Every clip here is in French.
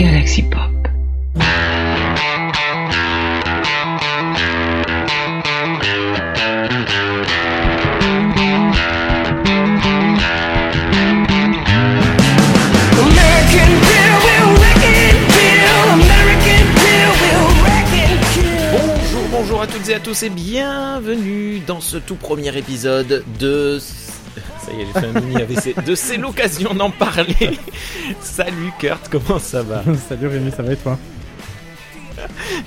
Galaxy Pop. American Beer will wreck it, Bill. American Beer will wreck it, kill. Bonjour, bonjour à toutes et à tous et bienvenue dans ce tout premier épisode de... J'ai fait un mini AVC. De C'est l'occasion d'en parler. Salut Kurt, comment ça va? Salut Rémi, ça va et toi?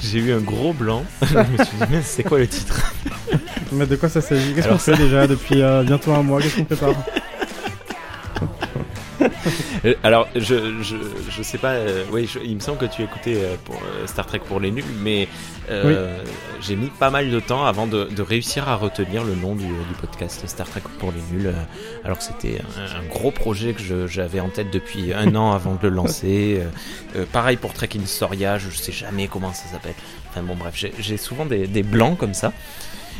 J'ai eu un gros blanc. Je me suis dit, mais c'est quoi le titre? Mais de quoi ça s'agit? Qu'est-ce qu'on fait déjà depuis euh, bientôt un mois? Qu'est-ce qu'on prépare Alors, je, je, je sais pas, euh, oui, je- il me semble que tu écoutais euh, pour, euh, Star Trek pour les nuls, mais j'ai mis pas mal de temps avant de, de réussir à retenir le nom du, du podcast Star Trek pour les nuls, alors que c'était un, un gros projet que j'avais en tête depuis un an avant de le lancer. Pareil pour Trek in Soria, je sais jamais comment ça s'appelle. Enfin bon, bref, j'ai souvent des, des blancs comme ça.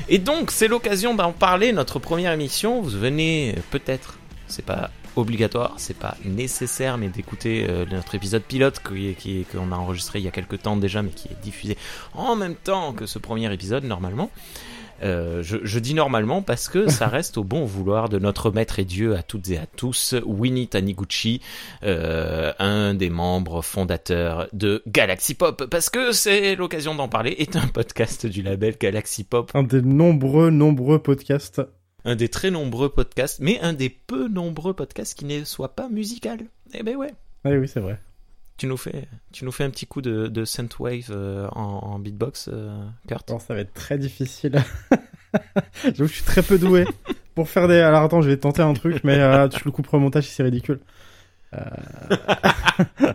Et donc, c'est l'occasion d'en parler, notre première émission. Vous venez peut-être, c'est pas obligatoire, c'est pas nécessaire, mais d'écouter euh, notre épisode pilote qui, qui- qu'on a enregistré il y a quelques temps déjà, mais qui est diffusé en même temps que ce premier épisode normalement. Euh, je, je dis normalement parce que ça reste au bon vouloir de notre maître et Dieu à toutes et à tous, Winnie Taniguchi, euh, un des membres fondateurs de Galaxy Pop, parce que c'est l'occasion d'en parler, est un podcast du label Galaxy Pop, Un des nombreux, nombreux podcasts. Un des très nombreux podcasts, mais un des peu nombreux podcasts qui ne soit pas musical. Eh ben ouais. Ah oui, c'est vrai. Tu nous fais, tu nous fais un petit coup de, de synthwave euh, en, en beatbox, euh, Kurt Alors ça va être très difficile. Je suis très peu doué pour faire des... Alors attends, je vais tenter un truc, mais euh, tu le couperas au montage si c'est ridicule. Euh...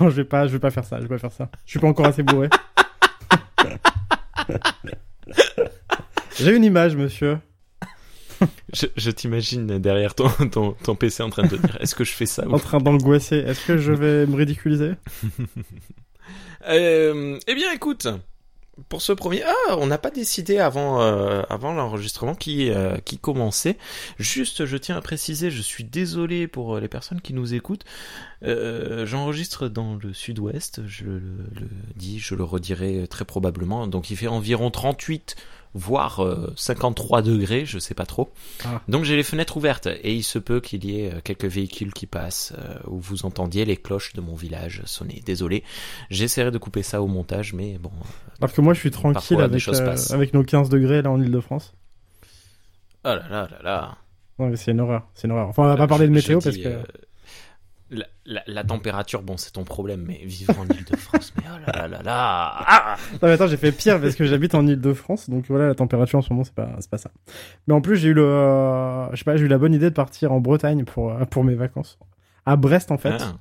non, je vais pas, je vais pas faire ça, je vais pas faire ça. Je suis pas encore assez bourré. J'ai une image, monsieur. Je, je t'imagine derrière ton, ton, ton PC en train de te dire est-ce que je fais ça ou En train d'angoisser. Est-ce que je vais me ridiculiser? Euh, eh bien, écoute, pour ce premier, ah, on n'a pas décidé avant euh, avant l'enregistrement qui euh, qui commençait. Juste, je tiens à préciser, je suis désolé pour les personnes qui nous écoutent. Euh, J'enregistre dans le Sud-Ouest. Je le, le dis, je le redirai très probablement. Donc, il fait environ 38 voire euh, 53 degrés, je sais pas trop. Ah. Donc j'ai les fenêtres ouvertes et il se peut qu'il y ait euh, quelques véhicules qui passent euh, où vous entendiez les cloches de mon village sonner. Désolé, j'essaierai de couper ça au montage, mais bon. Alors que moi, je suis tranquille avec, euh, avec nos 15 degrés là en Ile-de-France. Oh là là là là. Non, mais c'est une horreur. C'est une horreur. Enfin, on va pas parler de météo parce que. La, température, bon, c'est ton problème, mais vivre en Ile-de-France, mais oh là là là là. Ah Non, mais attends, j'ai fait pire parce que j'habite en Ile-de-France, donc voilà, la température en ce moment, c'est pas, c'est pas ça. Mais en plus, j'ai eu le, euh, je sais pas, j'ai eu la bonne idée de partir en Bretagne pour, euh, pour mes vacances. À Brest, en fait. Ah.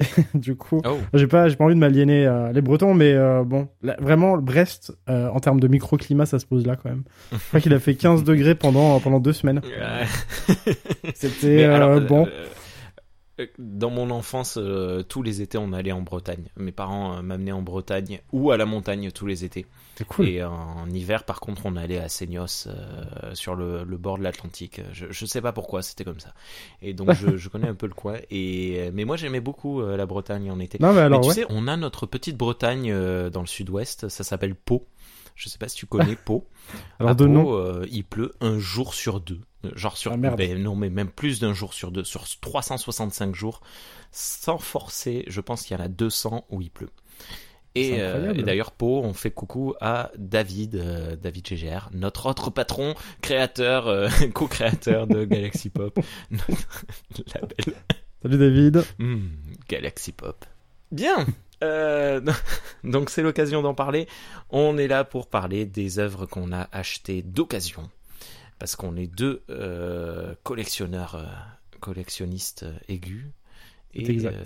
du coup, Oh. j'ai pas, j'ai pas envie de m'aliéner euh, les Bretons, mais bon, là, vraiment, Brest, en termes de microclimat, ça se pose là quand même. Je crois qu'il a fait 15 degrés pendant, pendant deux semaines. C'était bon. Dans mon enfance, euh, tous les étés, on allait en Bretagne. Mes parents euh, m'amenaient en Bretagne ou à la montagne tous les étés. C'est cool. Et en hiver, par contre, on allait à Seignos, euh, sur le, le bord de l'Atlantique. Je, je sais pas pourquoi, c'était comme ça. Et donc, je, je connais un peu le coin. Et mais moi, j'aimais beaucoup la Bretagne en été. Non, mais alors, mais tu ouais. sais, on a notre petite Bretagne dans le sud-ouest. Ça s'appelle Pau. Je sais pas si tu connais Pau. Alors, À de Pau, euh, il pleut un jour sur deux. Genre sur Ah, merde. ben, non mais même plus d'un jour sur deux sur 365 jours sans forcer, je pense qu'il y en a 200 où il pleut. Et, euh, et d'ailleurs Pau, on fait coucou à David euh, David GGR, notre autre patron, créateur euh, co-créateur de Galaxy Pop, Salut David. Hmm, Galaxy Pop. Bien. Euh, donc c'est l'occasion d'en parler. On est là pour parler des œuvres qu'on a achetées d'occasion, parce qu'on est deux euh, collectionneurs, euh, collectionnistes aigus. Et, exact.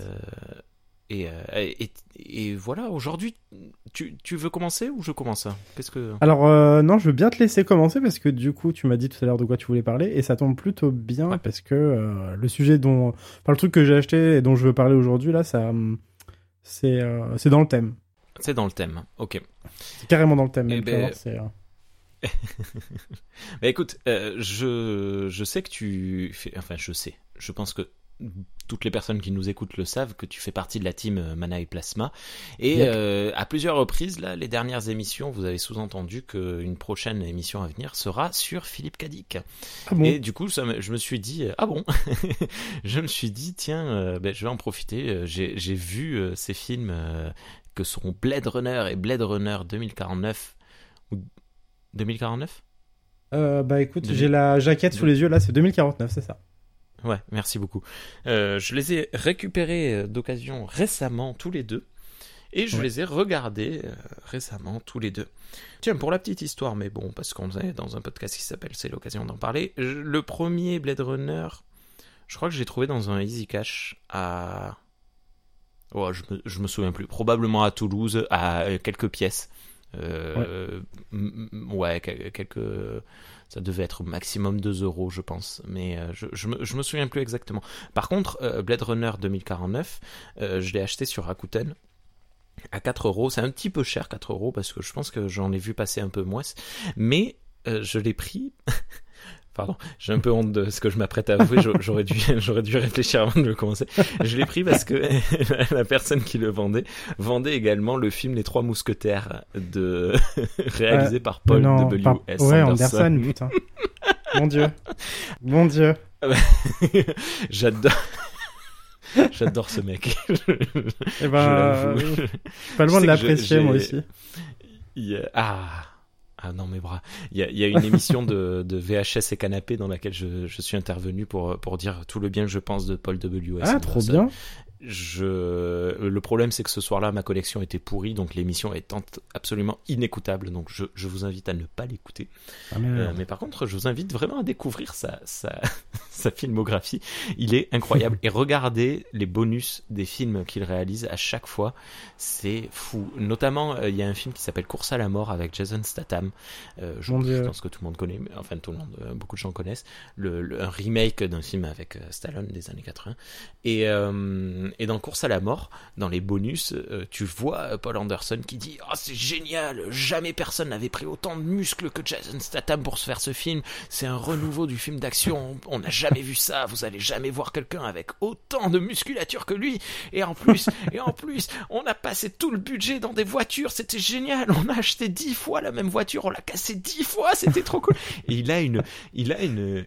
et, et, et voilà. Aujourd'hui, tu, tu veux commencer ou je commence? Qu'est-ce que Alors non, je veux bien te laisser commencer parce que du coup, tu m'as dit tout à l'heure de quoi tu voulais parler et ça tombe plutôt bien Ouais. parce que le sujet dont, enfin le truc que j'ai acheté et dont je veux parler aujourd'hui là, ça, hum, c'est euh, c'est dans le thème, c'est dans le thème Ok. c'est carrément dans le thème. Eh même, ben, voir, euh, Bah écoute, euh, je, je sais que tu fais. Enfin, je sais. Je pense que toutes les personnes qui nous écoutent le savent que tu fais partie de la team euh, Mana et Plasma. Et Yep. euh, à plusieurs reprises, là, les dernières émissions, vous avez sous-entendu qu'une prochaine émission à venir sera sur Philippe Cadic. Ah bon Et du coup, ça je me suis dit, euh, ah bon Je me suis dit, tiens, euh, ben, je vais en profiter. J'ai vu euh, ces films que seront Blade Runner et Blade Runner 2049. Ou 2049 Euh, Bah écoute, j'ai la jaquette sous les yeux là, c'est 2049, c'est ça. Ouais, merci beaucoup. Euh, je les ai récupérés euh, d'occasion récemment tous les deux. Et je Ouais. les ai regardés euh, récemment tous les deux. Tiens, pour la petite histoire, mais bon, parce qu'on est dans un podcast qui s'appelle C'est l'occasion d'en parler. je- le premier Blade Runner, je crois que j'ai trouvé dans un Easy Cash à. Oh, je, me, je me souviens plus. Probablement à Toulouse, à quelques pièces. Euh, ouais, quel- quelques. Ça devait être au maximum 2 euros, je pense. Mais euh, je, je, me, souviens plus exactement. Par contre, euh, Blade Runner 2049, euh, je l'ai acheté sur Rakuten à 4 euros. C'est un petit peu cher, 4 euros, parce que je pense que j'en ai vu passer un peu moins. Mais je l'ai pris. Pardon, j'ai un peu honte de ce que je m'apprête à avouer. J'a- J'aurais dû, j'aurais dû réfléchir avant de le commencer. Je l'ai pris parce que la personne qui le vendait vendait également le film Les Trois Mousquetaires de réalisé par Paul non, W. par- S. Ouais, Anderson. Anderson, putain. Mon dieu. Mon dieu. J'adore. J'adore ce mec. Eh ben, Je pas loin Je de l'apprécier, moi aussi. Ah. Ah non, mes bras. Il y a, il y a une émission de, de VHS et canapé dans laquelle je, je suis intervenu pour, pour dire tout le bien que je pense de Paul W. S. Ah, trop bien. Je... Le problème, c'est que ce soir-là, ma connexion était pourrie, donc l'émission est ent- absolument inécoutable. Donc je, je vous invite à ne pas l'écouter. Ah, merde. Euh, mais par contre, je vous invite vraiment à découvrir sa, sa, sa filmographie. Il est incroyable. Et regardez les bonus des films qu'il réalise à chaque fois. C'est fou. Notamment, euh, il y a un film qui s'appelle Course à la mort avec Jason Statham. Euh, je, pense que tout le monde connaît, mais- enfin tout le monde, euh, beaucoup de gens connaissent. Le, le- un remake d'un film avec euh, Stallone des années 80. Et, euh, et dans Course à la mort, dans les bonus, euh, tu vois euh, Paul Anderson qui dit Ah, c'est génial, jamais personne n'avait pris autant de muscles que Jason Statham pour se faire ce film. C'est un renouveau du film d'action. On n'a jamais vu ça. Vous allez jamais voir quelqu'un avec autant de musculature que lui. Et en plus, et en plus, on a passé tout le budget dans des voitures. C'était génial. On a acheté dix fois la même voiture. On l'a cassé dix fois. C'était trop cool. Et il a une, il a une,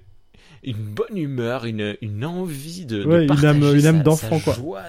une bonne humeur, une, une envie de, de Ouais, une partager âme- une âme sa d'enfant, quoi. joie.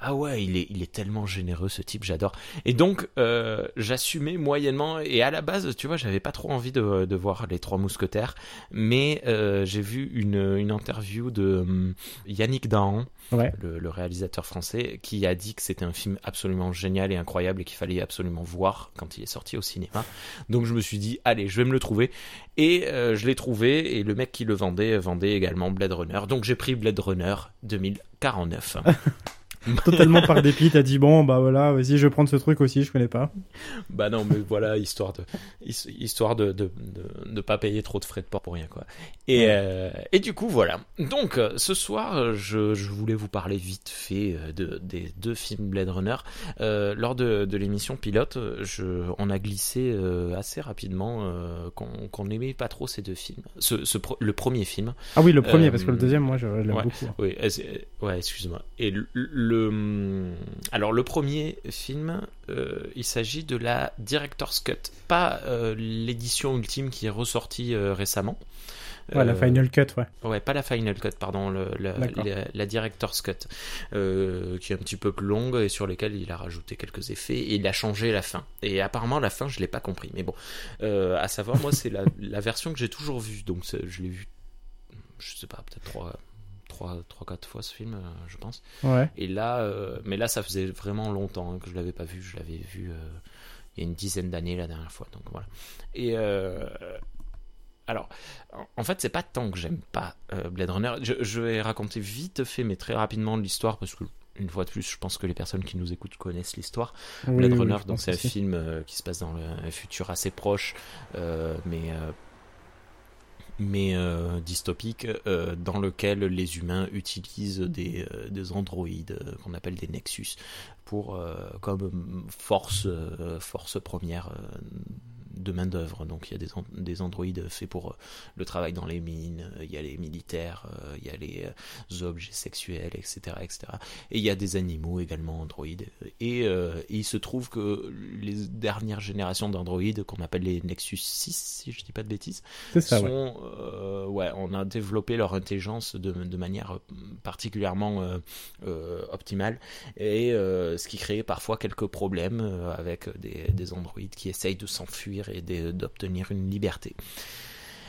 Ah ouais, il est, il est tellement généreux ce type, j'adore. Et donc, euh, j'assumais moyennement. Et à la base, tu vois, j'avais pas trop envie de, de voir les Trois Mousquetaires, mais euh, j'ai vu une, une interview de hum, Yannick Dahan, Ouais. le, le réalisateur français, qui a dit que c'était un film absolument génial et incroyable et qu'il fallait absolument voir quand il est sorti au cinéma. Donc je me suis dit, allez, je vais me le trouver. Et euh, je l'ai trouvé, et le mec qui le vendait vendait également Blade Runner. Donc j'ai pris Blade Runner 2049. Totalement par dépit, t'as dit bon, bah voilà, vas-y, je vais prendre ce truc aussi, je connais pas. bah non, mais voilà, histoire de his- histoire de de, de, de pas payer trop de frais de port pour rien quoi. Et euh, et du coup voilà. Donc euh, ce soir, je, je voulais vous parler vite fait euh, de des deux films Blade Runner. Euh, lors de, de l'émission pilote, je on a glissé euh, assez rapidement qu'on n'aimait pas trop ces deux films. Ce, ce le premier film. Ah oui, le premier, parce que le deuxième, moi, je l'aime ouais. beaucoup. Oui, ouais, excuse-moi. Et le, le- alors le premier film, euh, il s'agit de la director's cut, pas euh, l'édition ultime qui est ressortie euh, récemment. Ouais, la Final Cut, ouais. Ouais, pas la final cut, pardon, le- la, D'accord. la, la director's cut, qui est un petit peu plus longue et sur lesquelles il a rajouté quelques effets et il a changé la fin. Et apparemment la fin, je l'ai pas compris. Mais bon, à savoir, moi, c'est la, la version que j'ai toujours vue, donc je l'ai vue, je sais pas, peut-être trois, trois, trois, quatre fois ce film, euh, je pense. Ouais. Et là, euh, mais là, ça faisait vraiment longtemps hein, que je l'avais pas vu. Je l'avais vu euh, il y a une dizaine d'années la dernière fois. Donc voilà. Et alors, en- fait, c'est pas tant que j'aime pas Blade Runner. Je, je vais raconter vite fait, mais très rapidement l'histoire parce que. Une fois de plus, je pense que les personnes qui nous écoutent connaissent l'histoire. Oui, Blade oui, Runner, donc c'est un film qui se passe dans le- un futur assez proche, mais mais euh, dystopique, euh, dans lequel les humains utilisent des, euh, des androïdes qu'on appelle des Nexus pour comme force force première de main d'œuvre. Donc il y a des, des androïdes faits pour euh, le travail dans les mines, euh, il y a les militaires, euh, il y a les objets sexuels, etc., etc. Et il y a des animaux également androïdes. Et euh, il se trouve que les dernières générations d'androïdes, qu'on appelle les Nexus 6, si je dis pas de bêtises, ouais. sont, euh, ouais, on a développé leur intelligence de, de manière particulièrement euh, optimale, et ce qui crée parfois quelques problèmes avec des, des androïdes qui essayent de s'enfuir et d'obtenir une liberté.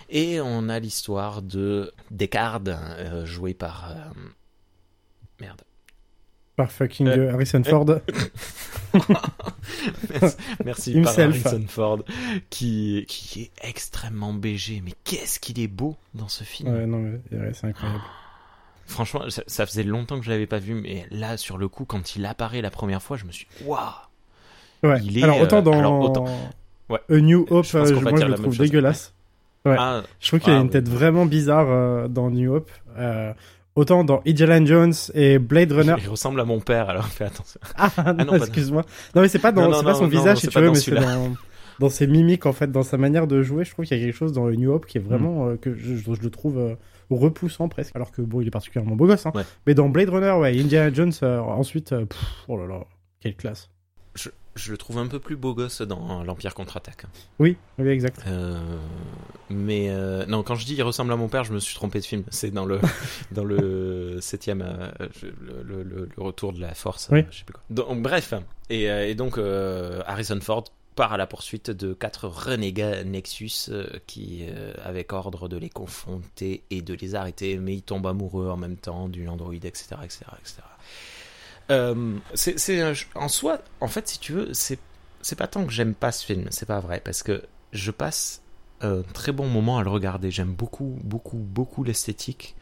Et on a l'histoire de Descartes, euh, joué par... euh, Merde. Par fucking Euh, euh, Harrison Ford. Merci Himself. par Harrison Ford, qui, qui est extrêmement BG. Mais qu'est-ce qu'il est beau dans ce film ouais, non, mais ouais, c'est incroyable. Franchement, ça, ça faisait longtemps que je l'avais pas vu, mais là, sur le coup, quand il apparaît la première fois, je me suis dit, waouh Ouais. il est, alors, autant euh, dans alors, autant- Ouais. A New Hope, Je euh, moi je le trouve dégueulasse. Ouais. Ah, Je trouve qu'il a Ah, une oui. tête vraiment bizarre euh, dans New Hope. Euh, autant dans Indiana Jones et Blade Runner. il ressemble à mon père, alors fais attention. Ah non, non, excuse-moi. Non mais c'est pas dans, Non, non, c'est pas non, son visage si c'est tu veux, mais c'est dans dans ses mimiques en fait, dans sa manière de jouer. Je trouve qu'il y a quelque chose dans New Hope qui est vraiment euh, que je, je le trouve repoussant presque. Alors que bon, il est particulièrement beau gosse. Hein. Ouais. Mais dans Blade Runner, ouais, Indiana Jones. ensuite, pff, oh là là, quelle classe. Je, je le trouve un peu plus beau gosse dans l'Empire contre-attaque. Oui, oui, exact. Euh, mais euh, non, quand je dis il ressemble à mon père, je me suis trompé de film. C'est dans le dans le septième, euh, le, le, le- retour de la force. Oui. je sais plus quoi. Donc, bref, et, euh, et donc euh, Harrison Ford part à la poursuite de quatre renégats Nexus euh, qui euh, avec ordre de les confronter et de les arrêter, mais il tombe amoureux en même temps d'une androïde, etc., etc., etc. Euh, c'est en soi, en fait, si tu veux, c'est pas tant que j'aime pas ce film, c'est pas vrai, parce que je passe un très bon moment à le regarder. J'aime beaucoup, beaucoup, beaucoup l'esthétique,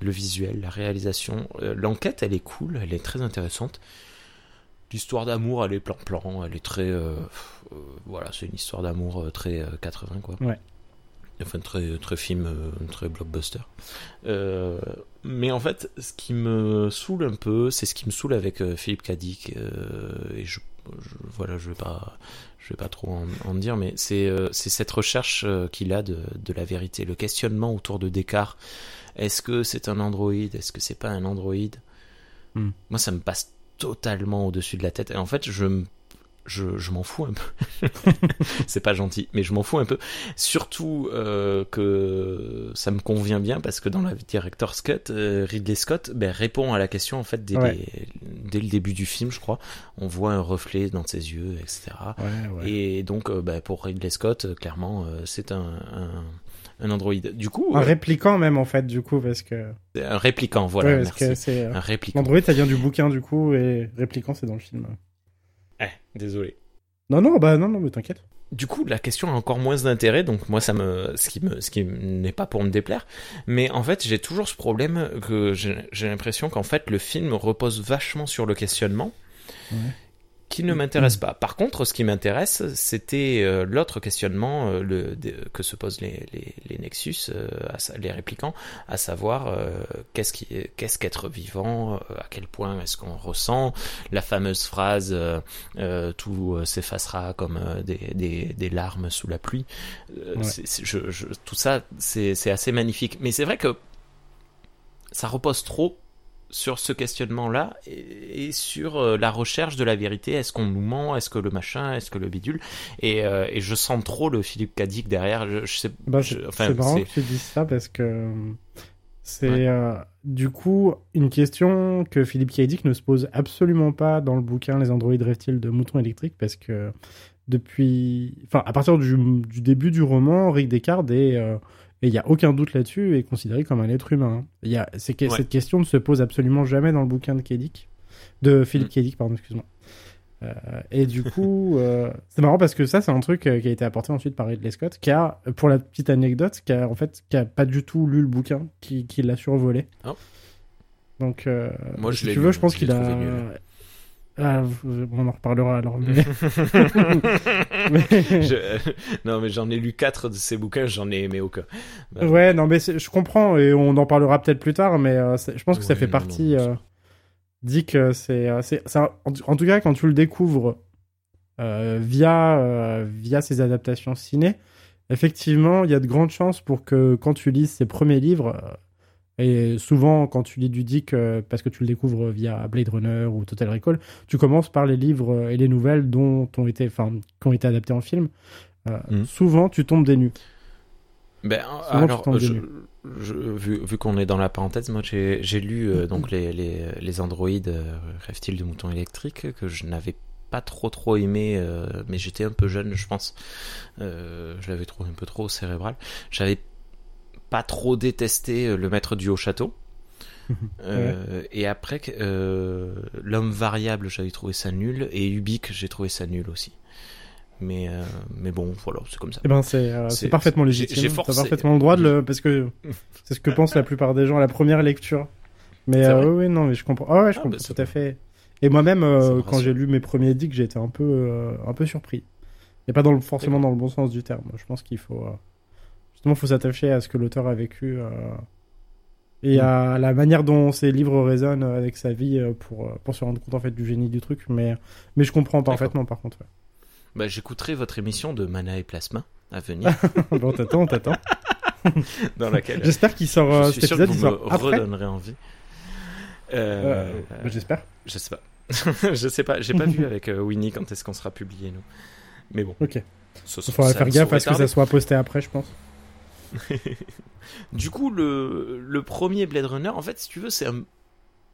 le visuel, la réalisation. Euh, L'enquête, elle est cool, elle est très intéressante. L'histoire d'amour, elle est plan-plan, elle est très. euh, euh, voilà, c'est une histoire d'amour euh, très euh, 80, quoi. Ouais. Enfin, très, très film, très blockbuster. Euh, mais en fait, ce qui me saoule un peu, c'est ce qui me saoule avec euh, Philippe Cadic. euh, et je, je- voilà, je vais pas, je vais pas trop en, en dire, mais c'est euh, cette recherche qu'il a de, de la vérité, le questionnement autour de Descartes. Est-ce que c'est un androïde? Est-ce que c'est pas un androïde? Hmm. Moi, ça me passe totalement au-dessus de la tête. Et en fait, je me je, je m'en fous un peu. c'est pas gentil, mais je m'en fous un peu. Surtout euh, que ça me convient bien parce que dans la Director's Cut, euh, Ridley Scott ben, répond à la question en fait dès, Ouais. les- dès le début du film, je crois. On voit un reflet dans ses yeux, etc. Ouais, ouais. Et donc, euh, ben, pour Ridley Scott, euh, clairement, c'est un, un, un androïde. Du coup, Un euh, répliquant même en fait, du coup, parce que. un répliquant, voilà, ouais, parce que c'est. Un répliquant. L'android, ça vient du bouquin du coup, et répliquant, c'est dans le film. Désolé. Non, non, bah non, non, mais t'inquiète. Du coup, la question a encore moins d'intérêt, donc moi, ça me, ce qui me, ce qui n'est pas pour me déplaire, mais en fait, j'ai toujours ce problème que j'ai j'ai l'impression qu'en fait, le film repose vachement sur le questionnement, Ouais. Qui ne m'intéresse pas. Par contre, ce qui m'intéresse, c'était euh, l'autre questionnement euh, le, de- que se posent les, les, les Nexus, euh, à les répliquants, à savoir qu'est-ce qu'est-ce qu'être vivant, à quel point est-ce qu'on ressent, la fameuse phrase tout s'effacera comme des, des, des larmes sous la pluie. Je, je- tout ça, c'est assez magnifique. Mais c'est vrai que ça repose trop sur ce questionnement-là et, et sur euh, la recherche de la vérité. Est-ce qu'on nous ment? Est-ce que le machin? Est-ce que le bidule? Et, euh, et je sens trop le Philippe Cadic derrière. Je, je sais, Bah, c'est enfin, marrant que tu dises ça parce que c'est Ouais. euh, du coup une question que Philippe. Dick ne se pose absolument pas dans le bouquin Les androïdes rêvent-ils de Mouton électrique parce que depuis, enfin à partir du, du début du roman, Rick Descartes est et il n'y a aucun doute là-dessus est considéré comme un être humain. hein. Il y a c'est que Ouais. cette question ne se pose absolument jamais dans le bouquin de K. Dick, de Philippe Mm. Dick, pardon, excuse-moi. Euh, et du coup, euh, c'est marrant parce que ça, c'est un truc euh, qui a été apporté ensuite par Ridley Scott, qui a, pour la petite anecdote, qui a en fait, qui a pas du tout lu le bouquin, qui, qui l'a survolé. Oh. Donc, Moi, si tu lu, veux, je pense qu'il a. nul. Ah, on en reparlera alors. Mais... mais- Je- euh, non, mais j'en ai lu quatre de ces bouquins, j'en ai aimé aucun. Bah, Ouais, non, mais je comprends et on en parlera peut-être plus tard, mais euh, je pense que ça fait non, partie. non, euh, dit que c'est, euh, en, tout cas quand tu le découvres via, via ses adaptations ciné, effectivement, il y a de grandes chances pour que quand tu lises ses premiers livres, et souvent quand tu lis du Dick, euh, parce que tu le découvres via Blade Runner ou Total Recall, tu commences par les livres euh, et les nouvelles dont ont été, enfin, qui ont été adaptés en film. Euh, Mhm. Souvent, tu tombes des nues. Ben, Souvent, alors, je, je- vu, vu qu'on est dans la parenthèse, moi j'ai lu euh, donc les, les, les androïdes euh, Rêve-t-il de mouton électrique que je n'avais pas trop trop aimé, mais j'étais un peu jeune, je pense. Je l'avais trouvé un peu trop cérébral. J'avais pas trop détesté euh, le maître du haut château. Euh, Et après, que- euh, l'homme variable, j'avais trouvé ça nul, et Ubik, j'ai trouvé ça nul aussi. Mais, euh, mais bon, voilà, c'est comme ça. Eh ben, c'est parfaitement légitime. j'ai parfaitement le droit de le, parce que c'est ce que pensent la plupart des gens à la première lecture. Mais oui, oui, non, mais je comprends. Ah ouais, je Ah, comprends bah, tout à fait. Et moi-même, quand j'ai lu mes premiers dicks, j'ai été un peu, un peu surpris. Et pas dans le, forcément dans le bon sens du terme. Je pense qu'il faut, justement, faut s'attacher à ce que l'auteur a vécu euh, et Mm. à la manière dont ses livres résonnent avec sa vie euh, pour, euh, pour se rendre compte en fait du génie du truc. Mais, mais je comprends parfaitement par contre. ouais. Bah, j'écouterai votre émission de Mana et Plasma à venir, bon, t'attends, t'attends. dans laquelle J'espère qu'il sort, je cet suis sûr que épisode, il vous me après. redonnerez envie. Euh, Euh, bah, J'espère. je sais pas. je sais pas, j'ai pas vu avec Winnie quand est-ce qu'on sera publié, nous. Mais bon. Ok. Il faudra faire gaffe à ce que ça soit posté après, je pense. Du coup, le, le premier Blade Runner, en fait, si tu veux, c'est un,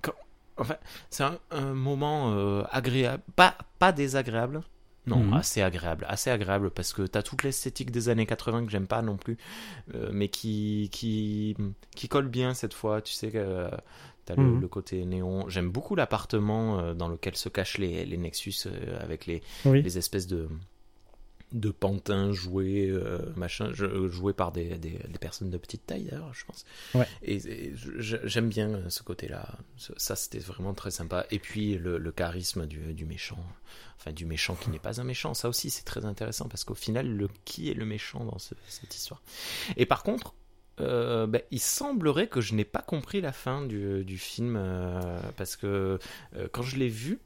quand- enfin, c'est un, un moment euh, agréable, pas, pas désagréable. Non, Mhm. assez agréable, assez agréable parce que t'as toute l'esthétique des années 80 que j'aime pas non plus, euh, mais qui, qui, qui colle bien cette fois. Tu sais que euh, t'as le, Mhm. le côté néon. J'aime beaucoup l'appartement euh, dans lequel se cachent les, les Nexus avec les, Oui. les espèces de de pantins joués euh, machin joués par des, des, des personnes de petite taille d'ailleurs je pense. Ouais. et, j'aime bien euh, ce côté là ça c'était vraiment très sympa. Et puis le, le charisme du, du méchant. Enfin du méchant qui n'est pas un méchant. Ça aussi c'est très intéressant parce qu'au final le qui est le méchant dans ce- cette histoire. Et par contre euh, ben, il semblerait que je n'ai pas compris la fin du, film euh, parce que euh, quand je l'ai vu,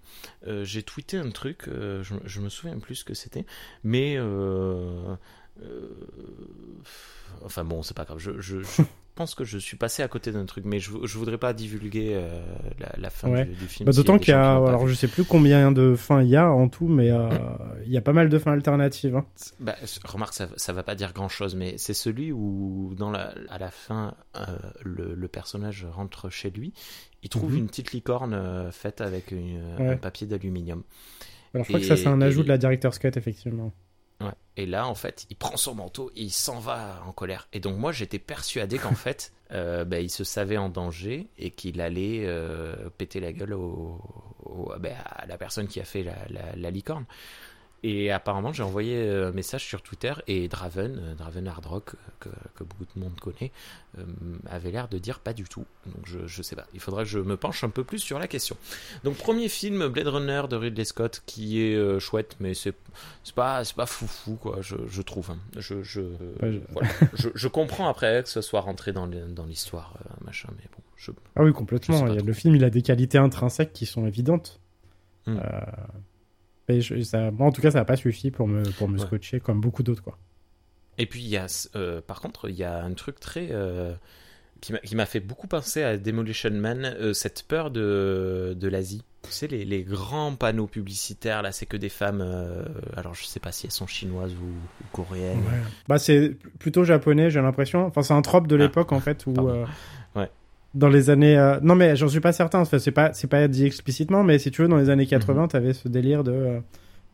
j'ai tweeté un truc, je, me souviens plus ce que c'était, mais enfin bon, c'est pas grave. Je pense que je suis passé à côté d'un truc, mais je, je voudrais pas divulguer euh, la, la fin Ouais. du, du film. Bah, D'autant qu'il y a, alors je sais plus combien de fins il y a en tout, mais euh, il y a pas mal de fins alternatives. hein. Bah, remarque, ça, ça va pas dire grand chose, mais c'est celui où, dans la, à la fin, euh, le, le personnage rentre chez lui, il trouve Mhm. une petite licorne faite avec une- Ouais. un papier d'aluminium. Alors je crois que ça c'est un ajout et- de la director's cut effectivement. Ouais. Et là, en fait, il prend son manteau et il s'en va en colère. Et donc, moi, j'étais persuadé qu'en fait, euh, bah, il se savait en danger et qu'il allait euh, péter la gueule au, au- bah, à la personne qui a fait la, la- la licorne. Et apparemment, j'ai envoyé euh, un message sur Twitter et Draven, euh, Draven Hardrock, que, que beaucoup de monde connaît, euh, avait l'air de dire pas du tout. Donc, je, je sais pas. Il faudra que je me penche un peu plus sur la question. Donc, premier film, Blade Runner de Ridley Scott, qui est euh, chouette, mais c'est pas c'est pas foufou quoi je, je trouve hein. je je, Ouais, je- voilà. je je comprends après que ce soit rentré dans l'histoire euh, machin mais bon je Ah oui complètement. le film il a des qualités intrinsèques qui sont évidentes. Hmm. Euh, mais je- ça, moi en tout cas ça n'a pas suffi pour me pour me Ouais. scotcher comme beaucoup d'autres quoi. et puis il y a euh, par contre il y a un truc très euh, qui m'a fait beaucoup penser à Demolition Man euh, cette peur de de l'Asie tu sais les, les grands panneaux publicitaires là c'est que des femmes euh, alors je sais pas si elles sont chinoises ou, ou coréennes Bah c'est plutôt japonais j'ai l'impression. Enfin c'est un trope de Ah, l'époque en fait où. Dans les années euh, non mais j'en suis pas certain. Enfin, c'est pas c'est pas dit explicitement mais si tu veux dans les années Mhm. 80 t'avais ce délire de euh,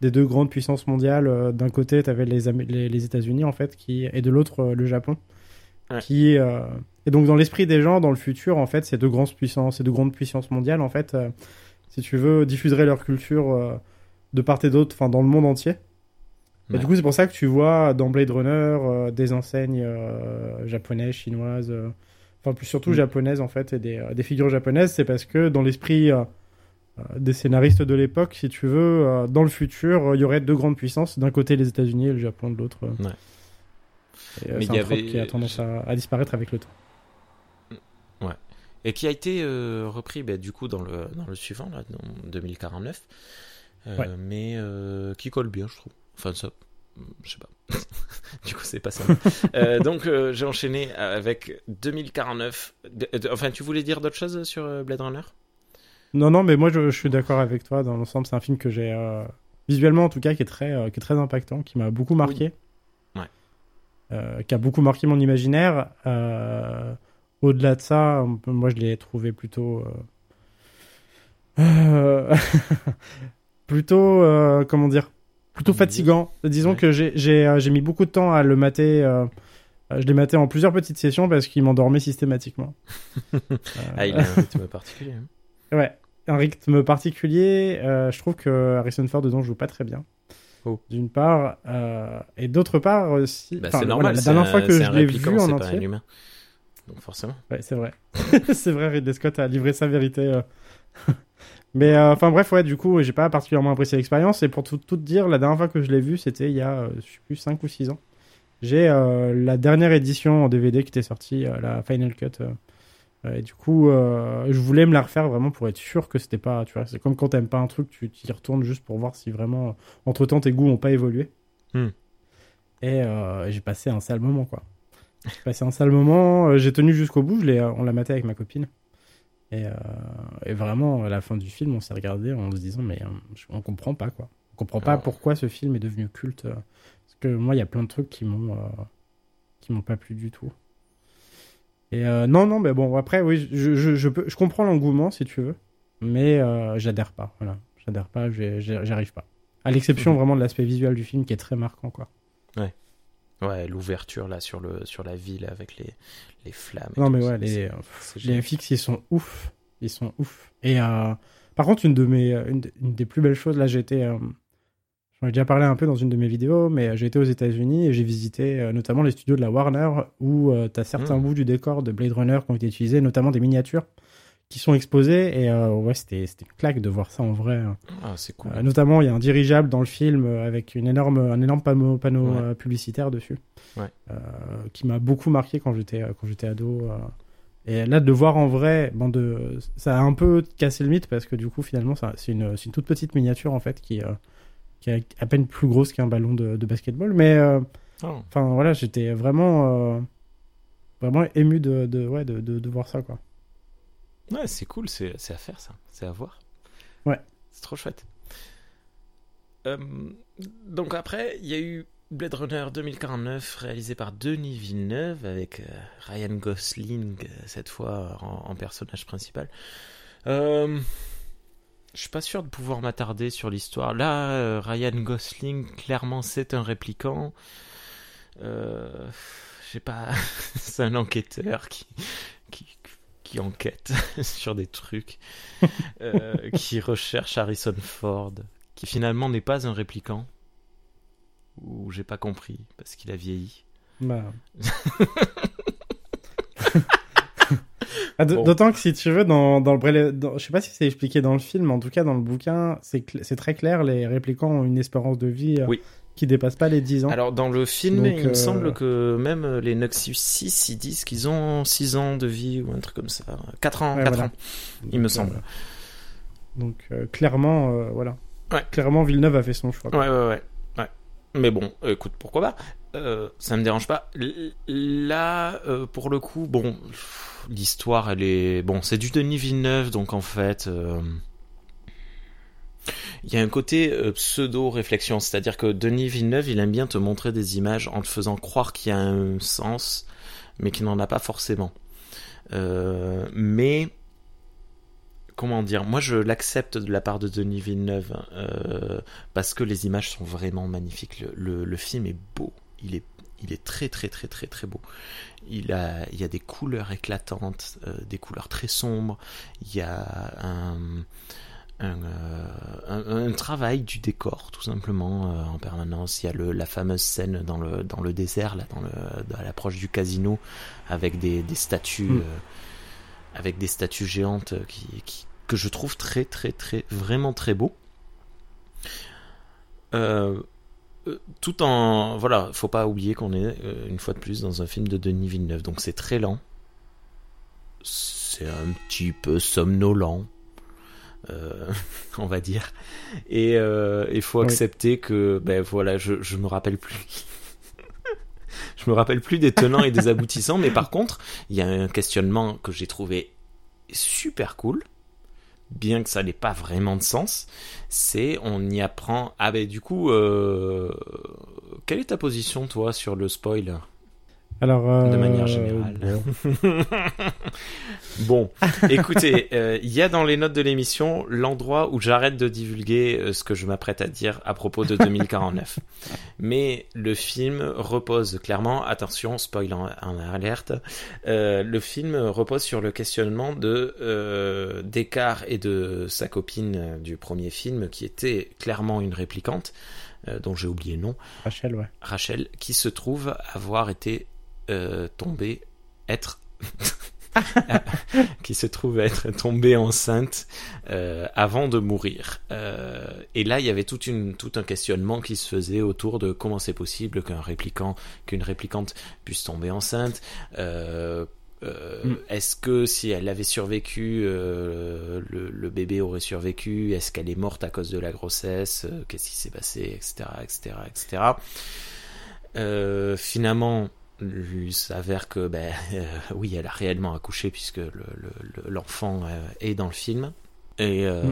des deux grandes puissances mondiales. euh, D'un côté t'avais les, les les États-Unis en fait qui et de l'autre euh, le Japon. Ouais. Qui et donc dans l'esprit des gens dans le futur en fait ces deux grandes puissances ces deux grandes puissances mondiales en fait si tu veux diffuseraient leur culture de part et d'autre enfin dans le monde entier. Et du coup, c'est pour ça que tu vois dans Blade Runner des enseignes japonaises, chinoises, enfin plus surtout Mm. japonaises en fait, et des, euh, des figures japonaises. C'est parce que dans l'esprit euh, euh, des scénaristes de l'époque, si tu veux, dans le futur, il y aurait deux grandes puissances, d'un côté les États-Unis et le Japon de l'autre. Ouais. C'est il y un trope avait- qui a tendance à, à disparaître avec le temps. et qui a été euh, repris bah, du coup dans le, dans le suivant, là, en 2049. Euh, Ouais. mais euh, qui colle bien, je trouve. Enfin, ça, je sais pas. du coup, c'est pas ça. Euh, donc, euh, j'ai enchaîné avec 2049. De- de- enfin, tu voulais dire d'autres choses sur euh, Blade Runner? Non, non, mais moi je, je suis d'accord avec toi. Dans l'ensemble, c'est un film que j'ai euh, visuellement en tout cas qui est très, euh, qui est très impactant, qui m'a beaucoup marqué. Ouais. Euh, qui a beaucoup marqué mon imaginaire. Euh, Au-delà de ça, moi je l'ai trouvé plutôt. euh, euh, plutôt. euh, comment dire Plutôt fatigant. Disons Ouais. que j'ai euh, j'ai mis beaucoup de temps à le mater. euh, je l'ai maté en plusieurs petites sessions parce qu'il m'endormait systématiquement. Euh, Ah, il a un rythme particulier. hein. Ouais, un rythme particulier. euh, je trouve que Harrison Ford dedans joue pas très bien. Oh. D'une part, euh, et d'autre part aussi. Bah, c'est voilà, normal. la c'est dernière fois que je l'ai vu en c'est pas un entier. humain. Donc, forcément. Ouais, c'est vrai. c'est vrai, Ridley Scott a livré sa vérité. Mais euh, enfin bref, ouais, du coup, j'ai pas particulièrement apprécié l'expérience. Et pour tout, tout te dire, la dernière fois que je l'ai vu, c'était il y a, euh, je sais plus, 5 ou 6 ans. J'ai euh, la dernière édition en DVD qui était sortie, euh, la Final Cut. et du coup, je voulais me la refaire vraiment pour être sûr que c'était pas. Tu vois, c'est comme quand t'aimes pas un truc, tu t'y retournes juste pour voir si vraiment, entre temps, tes goûts ont pas évolué. Hmm. Et j'ai passé un sale moment, quoi. J'ai passé un sale moment. J'ai tenu jusqu'au bout. Je on l'a maté avec ma copine. Et, euh, et vraiment, à la fin du film, on s'est regardé en se disant, mais euh, on comprend pas, quoi. On comprend pas Ah. pourquoi ce film est devenu culte. euh, Parce que moi, il y a plein de trucs qui m'ont, euh, qui m'ont pas plu du tout. Et euh, non, non, mais bon, après, oui, je, je, je, peux, je comprends l'engouement, si tu veux. Mais j'adhère pas, voilà. J'adhère pas, j'ai- j'ai- j'y arrive pas. À l'exception Mhm. vraiment de l'aspect visuel du film qui est très marquant, quoi. Ouais, l'ouverture là sur, le, sur la ville avec les, les flammes. Non, mais ouais, les, euh, Les. FX, ils sont ouf. Ils sont ouf. Et euh, par contre, une, de mes, une, de- une des plus belles choses, là, j'ai été. euh, J'en ai déjà parlé un peu dans une de mes vidéos, mais euh, j'ai été aux États-Unis et j'ai visité euh, notamment les studios de la Warner où tu as certains Mm. bouts du décor de Blade Runner qui ont été utilisés, notamment des miniatures qui sont exposées. Et euh, ouais, c'était c'était une claque de voir ça en vrai. hein. Ah, c'est cool. Euh, notamment, il y a un dirigeable dans le film euh, avec une énorme, un énorme panneau, panneau Ouais. publicitaire dessus, Ouais. qui m'a beaucoup marqué quand j'étais quand j'étais ado. Et là, de le voir en vrai, bon, de, ça a un peu cassé le mythe parce que du coup, finalement, ça- c'est une, c'est une toute petite miniature en fait qui, qui est à peine plus grosse qu'un ballon de, de basketball. Mais Oh. enfin voilà, j'étais vraiment, vraiment ému de, de, ouais, de, de, de voir ça quoi. Ouais, c'est cool, c'est c'est à faire ça, c'est à voir. Ouais. C'est trop chouette. Euh, donc après, il y a eu Blade Runner 2049 réalisé par Denis Villeneuve avec euh, Ryan Gosling euh, cette fois en, en personnage principal. Euh, je suis pas sûr de pouvoir m'attarder sur l'histoire. Là, Ryan Gosling, clairement, c'est un répliquant. Euh, je sais pas, c'est un enquêteur qui, qui, qui enquête sur des trucs, euh, qui recherche Harrison Ford, qui finalement n'est pas un répliquant. Ou j'ai pas compris, parce qu'il a vieilli. Bah. Ah, Bon. D'autant que si tu veux, dans, dans le dans- je sais pas si c'est expliqué dans le film, mais en tout cas dans le bouquin, c'est très clair, les répliquants ont une espérance de vie euh, Oui. Qui dépasse pas les 10 ans. Alors dans le film, Donc, il me euh, semble que même les Noxus 6, ils disent qu'ils ont 6 ans de vie ou un truc comme ça. 4 ans, Ouais, 4 voilà. ans. il me semble. euh, donc euh, clairement, euh, voilà. Ouais. Clairement, Villeneuve a fait son choix. Ouais, ouais, ouais. ouais. Mais bon, écoute, pourquoi pas Ça me dérange pas. Là, pour le coup, bon, l'histoire, elle est... Bon, c'est du Denis Villeneuve, donc en fait... Il y a un côté euh, pseudo-réflexion, c'est-à-dire que Denis Villeneuve, il aime bien te montrer des images en te faisant croire qu'il y a un sens, mais qu'il n'en a pas forcément. Euh, mais comment dire, moi je l'accepte de la part de Denis Villeneuve euh, parce que les images sont vraiment magnifiques. Le, film est beau, il est, très très très très très beau. Il a, il y a des couleurs éclatantes, des couleurs très sombres. Il y a un, un, euh, un- un travail du décor tout simplement euh, en permanence. Il y a le, la fameuse scène dans le, dans le désert, là, dans le, à l'approche du casino, avec des, des statues. Mm. euh, avec des statues géantes qui, qui- que je trouve très très très vraiment très beau. Euh, tout en voilà, faut pas oublier qu'on est une fois de plus dans un film de Denis Villeneuve, donc c'est très lent, c'est un petit peu somnolent. Euh, on va dire. Et il faut Oui. accepter que, ben voilà, je, je me rappelle plus. je me rappelle plus des tenants et des aboutissants, mais par contre, il y a un questionnement que j'ai trouvé super cool, bien que ça n'ait pas vraiment de sens. C'est, on y apprend. Ah ben du coup, euh, quelle est ta position toi sur le spoil? Alors, euh, De manière générale. bon. Bon, écoutez, euh, il y a dans les notes de l'émission l'endroit où j'arrête de divulguer euh, ce que je m'apprête à dire à propos de 2049. Mais le film repose clairement, attention, spoil en, en alerte, euh, le film repose sur le questionnement de euh, Descartes et de sa copine du premier film, qui était clairement une réplicante, euh, dont j'ai oublié le nom, Rachel, ouais. Rachel, qui se trouve avoir été euh, tombée, être, qui se trouve être tombée enceinte euh, avant de mourir. Euh, et là, il y avait toute une, tout un questionnement qui se faisait autour de comment c'est possible qu'un réplicant, qu'une réplicante puisse tomber enceinte. Euh, Mm. Est-ce que si elle avait survécu, euh, le, le bébé aurait survécu Est-ce qu'elle est morte à cause de la grossesse Qu'est-ce qui s'est passé Etc. Etc. Etc. Euh, finalement, il s'avère que, ben, euh, oui, elle a réellement accouché puisque le- le- le- l'enfant euh, est dans le film. Et, euh,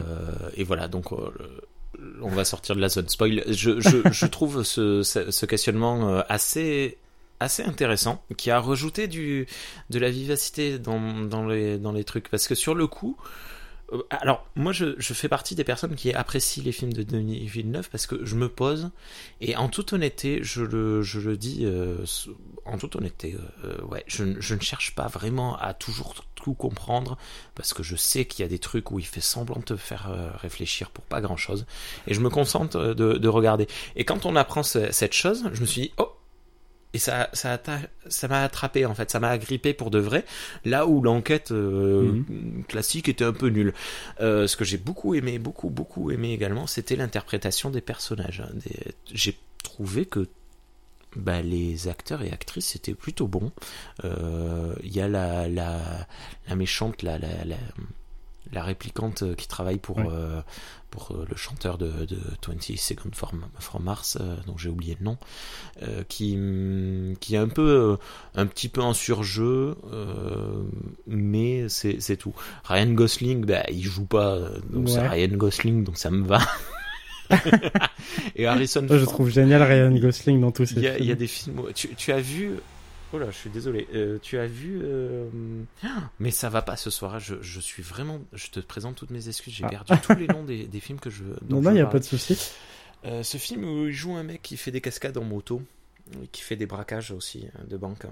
et voilà, donc on va sortir de la zone spoil. Je, je, je trouve ce, ce, questionnement assez assez intéressant, qui a rajouté du de la vivacité dans, dans les dans les trucs, parce que sur le coup, alors moi je, je fais partie des personnes qui apprécient les films de Denis Villeneuve parce que je me pose et en toute honnêteté, je le je le dis euh, en toute honnêteté, euh, ouais, je, ne- je ne cherche pas vraiment à toujours tout comprendre parce que je sais qu'il y a des trucs où il fait semblant de te faire euh, réfléchir pour pas grand chose et je me concentre euh, de, de regarder. Et quand on apprend ce- cette chose, je me suis dit oh et ça ça ça m'a attrapé en fait, ça m'a agrippé pour de vrai. Là où l'enquête euh, classique était un peu nulle. Euh, ce que j'ai beaucoup aimé, beaucoup beaucoup aimé également, c'était l'interprétation des personnages. hein. Des- J'ai trouvé que bah, les acteurs et actrices étaient plutôt bons. Euh, Il y a la, la, la méchante, la, la, la, la réplicante euh, qui travaille pour, euh, pour euh, le chanteur de, de 20 Seconds from, from Mars, euh, dont j'ai oublié le nom, euh, qui, hum, qui est un peu, un petit peu en surjeu, mais c'est tout. Ryan Gosling, bah, il joue pas, donc c'est. Ryan Gosling, donc ça me va. et Harrison je Ford, trouve génial Ryan Gosling dans tous ces a, il y films. a des films. tu as vu. Oh là, je suis désolé. Euh, tu as vu. euh, Mais ça va pas ce soir. Je, je suis vraiment. Je te présente toutes mes excuses. J'ai Ah. perdu tous les noms des, des films que je. Non, non, il n'y a pas de souci. Euh, ce film où il joue un mec qui fait des cascades en moto. et Qui fait des braquages aussi euh, de banque.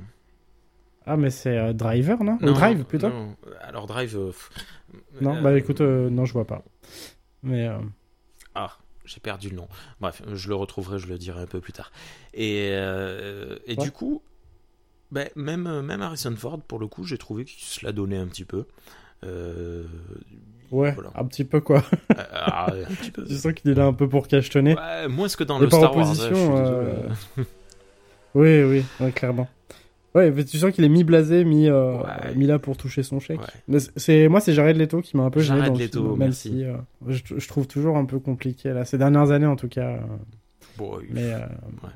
Ah, mais c'est Driver, non, Ou Drive, plutôt? Non, non. Alors, Drive. pff, bah écoute, non, je vois pas. Mais Ah, j'ai perdu le nom. Bref, je le retrouverai, je le dirai un peu plus tard. Et, euh, et Ouais. du coup, ben, même, même Harrison Ford, pour le coup, j'ai trouvé qu'il se l'a donné un petit peu. Euh, ouais, Voilà. un petit peu quoi. euh, ah, un petit peu. tu sens qu'il est là un peu pour cachetonner. Ouais, moins que dans Mais le par Star Wars. hein, euh, Oui, oui, ouais, clairement. Ouais, mais tu sens qu'il est mi-blasé, mi, euh, Ouais. mis là pour toucher son chèque. Ouais. C'est- moi, c'est Jared Leto qui m'a un peu gêné Jared dans le Leto, film, même merci. si euh, je, je trouve toujours un peu compliqué là ces dernières années en tout cas. euh, Bon, mais euh, ouais,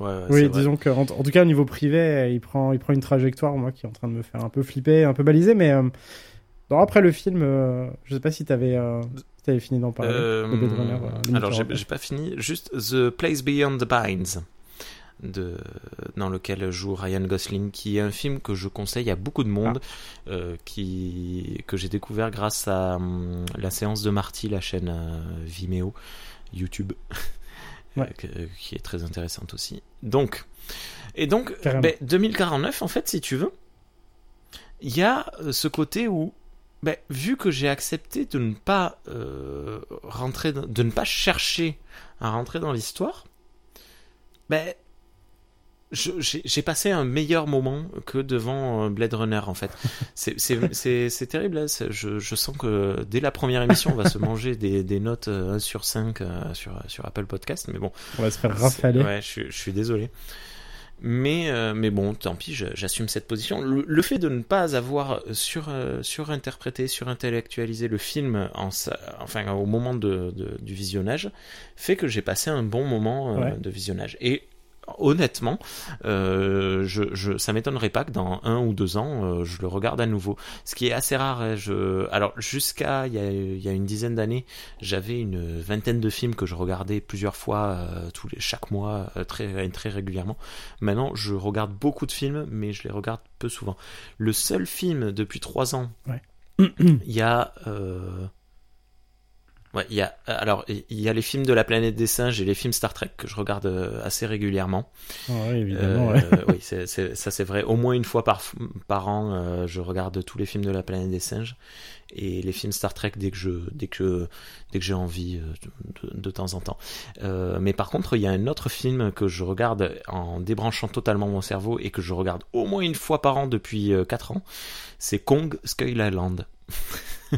ouais, oui, disons que en, en tout cas au niveau privé, il prend, il prend une trajectoire moi qui est en train de me faire un peu flipper, un peu baliser. Mais euh, non, après le film, euh, je sais pas si t'avais, euh, si fini d'en parler. Euh, de euh, alors, j'ai 2049. j'ai pas fini. Juste The Place Beyond the Pines, de, dans lequel joue Ryan Gosling, qui est un film que je conseille à beaucoup de monde, Ah. euh, qui, que j'ai découvert grâce à hum, la séance de Marty, la chaîne euh, Vimeo, YouTube, Ouais. euh, qui est très intéressante aussi. Donc, et donc, ben, 2049, en fait, si tu veux, il y a euh, ce côté où ben, vu que j'ai accepté de ne pas euh, rentrer, dans- de ne pas chercher à rentrer dans l'histoire, ben, j'ai passé un meilleur moment que devant euh, Blade Runner en fait. C'est- terrible, hein, je, je sens que dès la première émission on va se manger des, des notes euh, 1 sur 5 euh, sur, sur Apple Podcast, mais bon, On va se faire rafaler. Ouais, je, suis- je suis désolé. Mais, euh, mais bon, tant pis, j'assume cette position. Le, le fait de ne pas avoir sur, euh, surinterprété, surintellectualisé le film en, sa- enfin, au moment de, de- du visionnage fait que j'ai passé un bon moment euh, Ouais. de visionnage. Et honnêtement, euh, je, je, ça m'étonnerait pas que dans un ou deux ans, euh, je le regarde à nouveau. Ce qui est assez rare. hein, je... Alors, jusqu'à il y a, il y a une dizaine d'années, j'avais une vingtaine de films que je regardais plusieurs fois, euh, tous les, chaque mois, très, très régulièrement. Maintenant, je regarde beaucoup de films, mais je les regarde peu souvent. Le seul film depuis trois ans, il y a. euh, Ouais, il y a alors il y a les films de la planète des singes et les films Star Trek que je regarde euh, assez régulièrement. Ah ouais, évidemment. Euh, ouais. oui, c'est, c'est- ça c'est vrai. Au moins une fois par, par an, euh, je regarde tous les films de la planète des singes et les films Star Trek dès que je, dès que, dès que j'ai envie euh, de, de temps en temps. Euh, mais par contre, il y a un autre film que je regarde en débranchant totalement mon cerveau et que je regarde au moins une fois par an depuis 4 ans. C'est Kong Skull Island.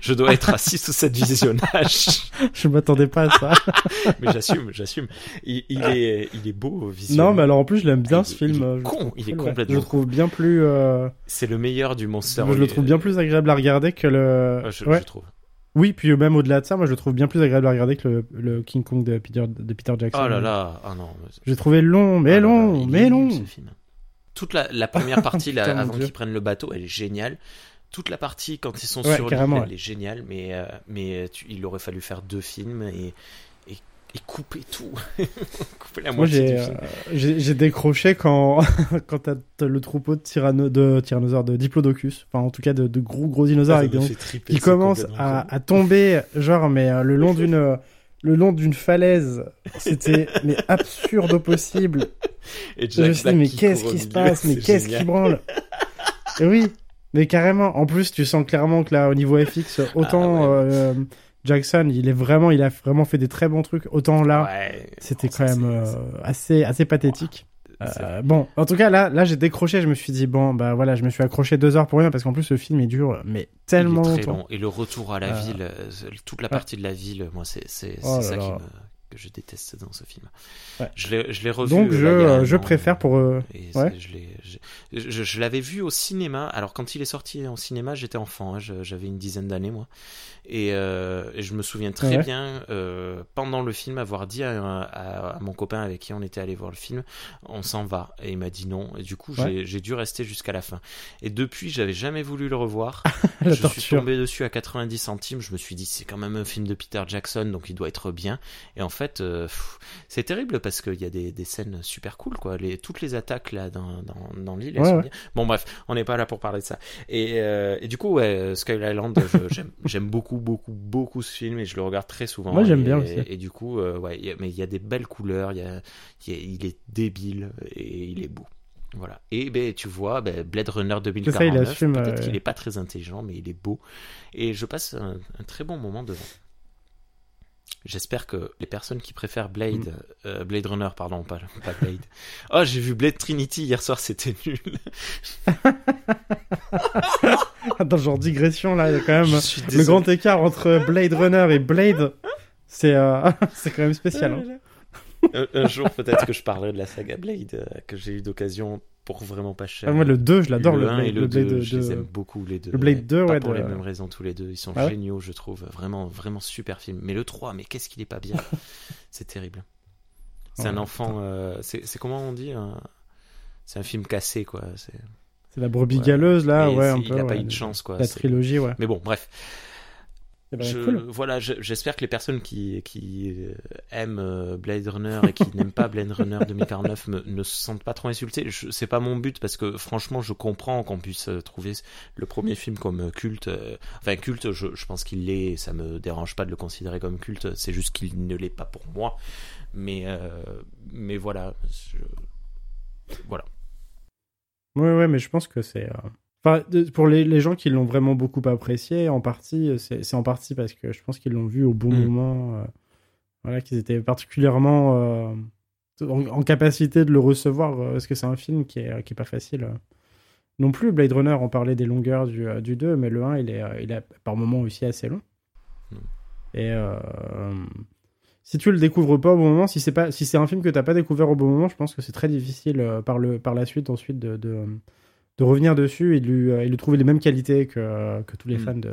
je dois être à 6 ou 7 visionnages. Je m'attendais pas à ça. mais j'assume, j'assume. Il, il est, il est beau visuellement. non, mais alors en plus, je l'aime bien Il- ce il film. est euh, je con, il est complètement Je le trouve bien plus. euh, C'est le meilleur du monster. je le trouve bien plus agréable à regarder que le. Ouais, je, ouais. je trouve. Oui, puis même au-delà de ça, moi je le trouve bien plus agréable à regarder que le, le King Kong de Peter, de Peter Jackson. Oh là là, ah non. J'ai trouvé long, mais ah là là, long, il est mais long. ce film. Toute la, la première partie, là, Putain, avant qu'ils prennent le bateau, elle est géniale. Toute la partie quand ils sont Ouais, sur l'île, elle est géniale, mais, euh, mais tu- il aurait fallu faire deux films et, et, et couper tout. couper la Moi j'ai euh, j'ai décroché quand quand t'as le troupeau de, tyranno, de tyrannosaures, de diplodocus, enfin en tout cas de, de gros gros dinosaures Ah, avec des triper, qui commencent à, à tomber, genre, mais euh, le long d'une euh, le long d'une falaise. C'était mais absurde au possible. Et Je me suis dit, mais qu'est-ce qui se passe? Mais qu'est-ce qui branle? Et oui, mais carrément. En plus, tu sens clairement que là, au niveau FX, autant Ah ouais. euh, Jackson, il est vraiment, il a vraiment fait des très bons trucs. Autant là, Ouais, c'était bon, quand même euh, assez, assez pathétique. Euh, bon, en tout cas, là, là, j'ai décroché. Je me suis dit, bon, bah voilà, je me suis accroché deux heures pour rien parce qu'en plus, le film est dur, mais tellement il est très longtemps. long. Et le retour à la ville, toute la partie de la ville, moi, c'est c'est Oh là ça qui là. me, que je déteste dans ce film. Ouais. Je l'ai je l'ai revu. Donc, euh, je, là, préfère pour. euh, Ouais. je l'avais vu au cinéma. Alors quand il est sorti en cinéma, j'étais enfant. hein, J'avais une dizaine d'années moi. Et, euh, et je me souviens très Ouais. bien euh, pendant le film avoir dit à, à- à mon copain avec qui on était allé voir le film, on s'en va. Et il m'a dit non. Et du coup j'ai- Ouais. j'ai dû rester jusqu'à la fin. Et depuis, j'avais jamais voulu le revoir. je suis tombé dessus à 90 centimes. Je me suis dit, c'est quand même un film de Peter Jackson, donc il doit être bien. Et en fait, euh, c'est terrible parce qu'il y a des, des scènes super cool, quoi. Les, toutes les attaques là dans, dans, dans l'île, Ouais. Bon, bref, on n'est pas là pour parler de ça. Et, et du coup, ouais, Sky Island, je- j'aime j'aime beaucoup, beaucoup, beaucoup ce film et je le regarde très souvent. Moi, j'aime Et- bien aussi. Et, du coup, euh, ouais, il y a- mais il y a des belles couleurs, il, y a, il, y a- il est débile et il est beau. Voilà. Et ben, tu vois, ben, Blade Runner ça, il 2049, assume, peut-être euh, qu'il n'est pas très intelligent, mais il est beau. Et je passe un, un très bon moment devant. J'espère que les personnes qui préfèrent Blade, Mm. euh, Blade Runner, pardon, pas, pas Blade. Oh, j'ai vu Blade Trinity hier soir, c'était nul. Dans ce genre digression là, il y a quand même le grand écart entre Blade Runner et Blade. C'est euh, c'est quand même spécial. hein. un, un jour, peut-être que je parlerai de la saga Blade, euh, que j'ai eu d'occasion pour vraiment pas cher. Ah, moi, le 2, je l'adore, le, 1 Blade, et le, le 2, Blade je les aime beaucoup les deux. le Blade mais 2, pas ouais, pour de- les mêmes raisons tous les deux. Ils sont Ah ouais géniaux, je trouve. Vraiment, vraiment super film. Mais le 3, mais qu'est-ce qu'il est pas bien. c'est terrible. C'est Ouais, un enfant. euh, c'est comment on dit C'est un film cassé, quoi. C'est- C'est la brebis Ouais. galeuse là, mais ouais, il peu. a pas ouais, eu de chance, quoi. La trilogie, ouais. Mais bon, bref. Eh ben, Je- cool. Voilà, je- j'espère que les personnes qui, qui euh, aiment euh, Blade Runner et qui n'aiment pas Blade Runner 2049 me- ne se sentent pas trop insultés. Je- C'est pas mon but parce que franchement, je comprends qu'on puisse euh, trouver le premier film comme culte. Enfin, culte, je, je pense qu'il l'est. Ça me dérange pas de le considérer comme culte. C'est juste qu'il ne l'est pas pour moi. Mais, euh, mais voilà. je- Voilà. Ouais, ouais, mais je pense que c'est. euh, Enfin, pour les, les gens qui l'ont vraiment beaucoup apprécié, en partie, euh, c'est en partie parce que je pense qu'ils l'ont vu au bon Mm. moment. euh, Voilà, qu'ils étaient particulièrement euh, en, en capacité de le recevoir, parce que c'est un film qui est, qui est pas facile. Non plus, Blade Runner, on parlait des longueurs du, du 2, mais le 1, il est, il est par moments aussi assez long. Mm. Et si tu le découvres pas au bon moment, si c'est pas, si c'est un film que t'as pas découvert au bon moment, je pense que c'est très difficile euh, par le, par la suite ensuite de, de, de revenir dessus et de lui, euh, et de trouver les mêmes qualités que, que tous les Mm. fans de.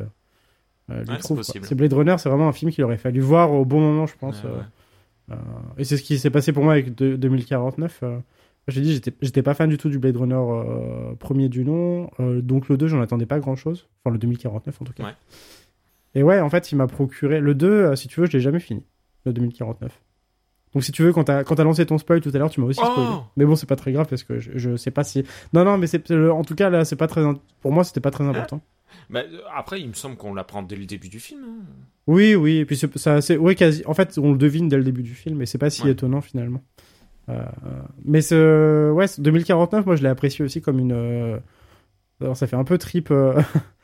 euh, lui Ouais, c'est trouvent, Blade Runner, c'est vraiment un film qu'il aurait fallu voir au bon moment, je pense. Ouais, ouais. euh, euh, et c'est ce qui s'est passé pour moi avec de- 2049. euh. J'ai dit, j'étais, pas fan du tout du Blade Runner euh, premier du nom, euh, donc le 2, j'en attendais pas grand chose. Enfin, le 2049 en tout cas. Et ouais, en fait, il m'a procuré. Le 2, euh, si tu veux, je l'ai jamais fini, le 2049. Donc si tu veux, quand t'as, quand t'as lancé ton spoil tout à l'heure, tu m'as aussi Oh spoilé. Mais bon, c'est pas très grave parce que je, je sais pas si. Non, non, mais c'est, en tout cas, là, c'est pas très. Pour moi, c'était pas très important. Bah, euh, après, il me semble qu'on l'apprend dès le début du film. hein. Oui, oui, et puis ça, c'est, ouais, quasi. En fait, on le devine dès le début du film, et c'est pas si Ouais. étonnant finalement. Euh, mais ce, ouais, ce 2049, moi, je l'ai apprécié aussi comme une. euh, Alors, ça fait un peu trip, euh,